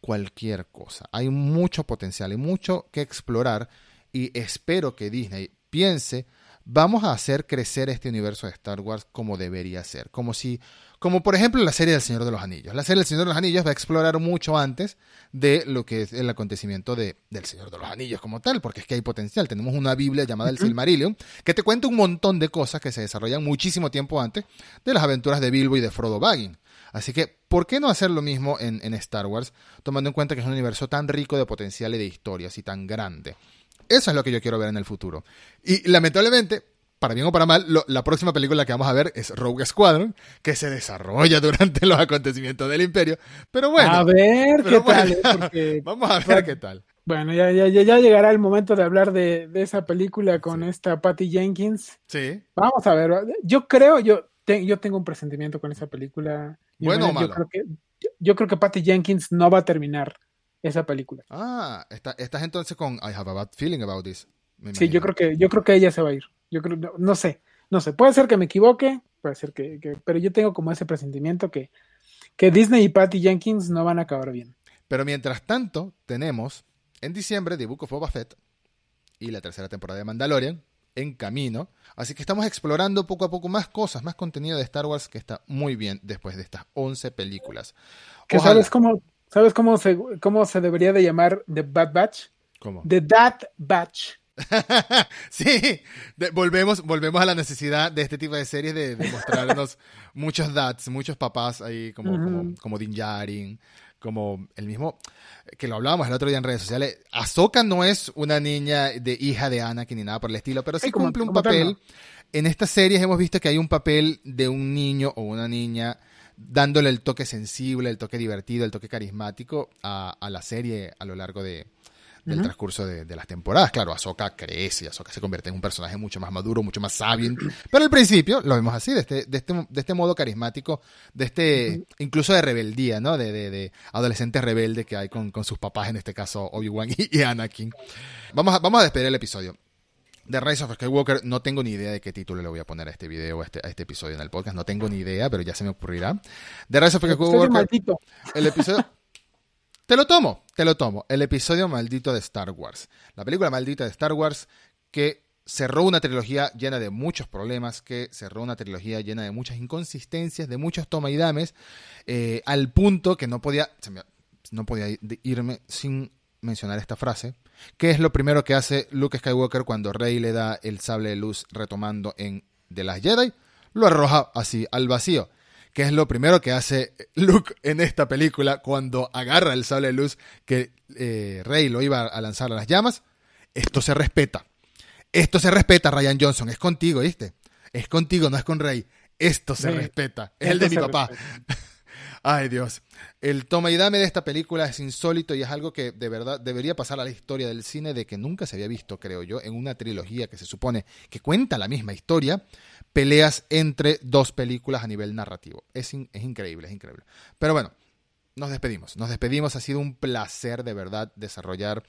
A: cualquier cosa? Hay mucho potencial, hay mucho que explorar y espero que Disney piense, vamos a hacer crecer este universo de Star Wars como debería ser, como si como por ejemplo la serie del Señor de los Anillos. La serie del Señor de los Anillos va a explorar mucho antes de lo que es el acontecimiento de, del Señor de los Anillos como tal, porque es que hay potencial. Tenemos una Biblia llamada el. Silmarillion, que te cuenta un montón de cosas que se desarrollan muchísimo tiempo antes de las aventuras de Bilbo y de Frodo Baggins. Así que, ¿por qué no hacer lo mismo en, en Star Wars, tomando en cuenta que es un universo tan rico de potencial y de historias y tan grande? Eso es lo que yo quiero ver en el futuro. Y lamentablemente, para bien o para mal, lo- la próxima película que vamos a ver es Rogue Squadron, que se desarrolla durante los acontecimientos del Imperio. Pero bueno,
B: a ver qué tal,
A: bueno.
B: ¿eh? Porque,
A: vamos a ver
B: bueno.
A: qué tal.
B: bueno, ya, ya, ya, llegará el momento de hablar de, de esa película con esta Patty Jenkins.
A: Sí.
B: Vamos a ver, yo creo, yo, te- yo tengo un presentimiento con esa película.
A: ¿Bueno o malo?
B: Yo creo que, yo, yo creo que Patty Jenkins no va a terminar esa película.
A: Ah, está- estás entonces con I have a bad feeling about this.
B: Sí, yo creo que, yo creo que ella se va a ir. Yo creo, no, no sé, no sé. Puede ser que me equivoque, puede ser que, que- pero yo tengo como ese presentimiento que, que Disney y Patty Jenkins no van a acabar bien.
A: Pero mientras tanto, tenemos en diciembre The Book of Boba Fett y la tercera temporada de Mandalorian en camino. Así que estamos explorando poco a poco más cosas, más contenido de Star Wars que está muy bien después de estas 11 películas.
B: ¿Que
A: Ojalá-
B: sabes cómo, sabes cómo se, cómo se debería de llamar The Bad Batch?
A: ¿Cómo?
B: The Dad Batch.
A: sí, de- volvemos, volvemos a la necesidad de este tipo de series de, de mostrarnos muchos dads, muchos papás ahí como, como, como Din Djarin, como el mismo, que lo hablábamos el otro día en redes sociales. Ahsoka no es una niña de hija de Anakin ni nada por el estilo, pero sí,
B: como-
A: cumple un
B: tal,
A: papel.
B: ¿no?
A: En estas series hemos visto que hay un papel de un niño o una niña dándole el toque sensible, el toque divertido, el toque carismático a, a la serie a lo largo de, del transcurso de, de las temporadas. Claro, Ahsoka crece, Ahsoka se convierte en un personaje mucho más maduro, mucho más sabio. Pero al principio lo vemos así, de este, de este, de este modo carismático, de este, incluso de rebeldía, ¿no? De, de, de adolescente rebelde que hay con, con sus papás, en este caso Obi-Wan y, y Anakin. Vamos a, vamos a despedir el episodio. The Rise of Skywalker, no tengo ni idea de qué título le voy a poner a este video, a este, a este episodio en el podcast, no tengo ni idea, pero ya se me ocurrirá. The Rise of Skywalker,
B: maldito.
A: el episodio... Te lo tomo, te lo tomo. El episodio maldito de Star Wars. La película maldita de Star Wars que cerró una trilogía llena de muchos problemas, que cerró una trilogía llena de muchas inconsistencias, de muchos toma y dames, eh, al punto que no podía, no podía ir- irme sin mencionar esta frase, que es lo primero que hace Luke Skywalker cuando Rey le da el sable de luz retomando en The Last Jedi, lo arroja así al vacío que es lo primero que hace Luke en esta película cuando agarra el sable de luz que eh, Rey lo iba a lanzar a las llamas. Esto se respeta. Esto se respeta, Ryan Johnson. Es contigo, ¿viste? Es contigo, no es con Rey. Esto se respeta. Es el de mi papá.
B: respeta.
A: Ay, Dios. El toma y dame de esta película es insólito y es algo que de verdad debería pasar a la historia del cine de que nunca se había visto, creo yo, en una trilogía que se supone que cuenta la misma historia, peleas entre dos películas a nivel narrativo. Es, es increíble, es increíble. Pero bueno, nos despedimos. Nos despedimos. Ha sido un placer de verdad desarrollar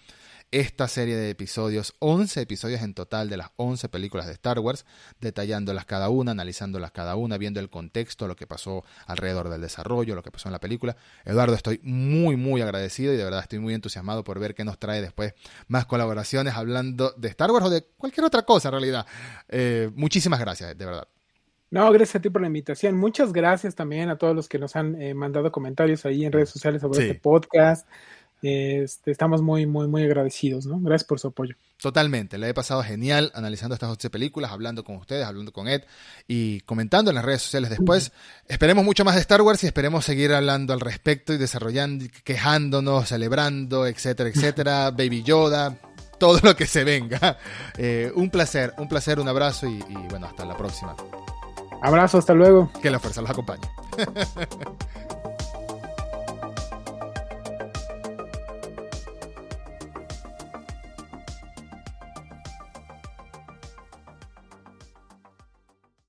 A: esta serie de episodios, 11 episodios en total de las 11 películas de Star Wars, detallándolas cada una, analizándolas cada una, viendo el contexto, lo que pasó alrededor del desarrollo, lo que pasó en la película. Eduardo, estoy muy, muy agradecido y de verdad estoy muy entusiasmado por ver qué nos trae después más colaboraciones hablando de Star Wars o de cualquier otra cosa en realidad. Eh, muchísimas gracias, de verdad.
B: No, gracias a ti por la invitación. Muchas gracias también a todos los que nos han eh, mandado comentarios ahí en redes sociales sobre
A: Sí.
B: este podcast. Este, estamos muy, muy, muy agradecidos, ¿no? Gracias por su apoyo.
A: Totalmente, le he pasado genial analizando estas 11 películas, hablando con ustedes, hablando con Ed y comentando en las redes sociales después. Esperemos mucho más de Star Wars y esperemos seguir hablando al respecto y desarrollando, quejándonos, celebrando, etcétera, etcétera. Baby Yoda, todo lo que se venga. Eh, un placer, un placer, un abrazo y, y bueno, hasta la próxima.
B: Abrazo, hasta luego.
A: Que la fuerza los acompañe.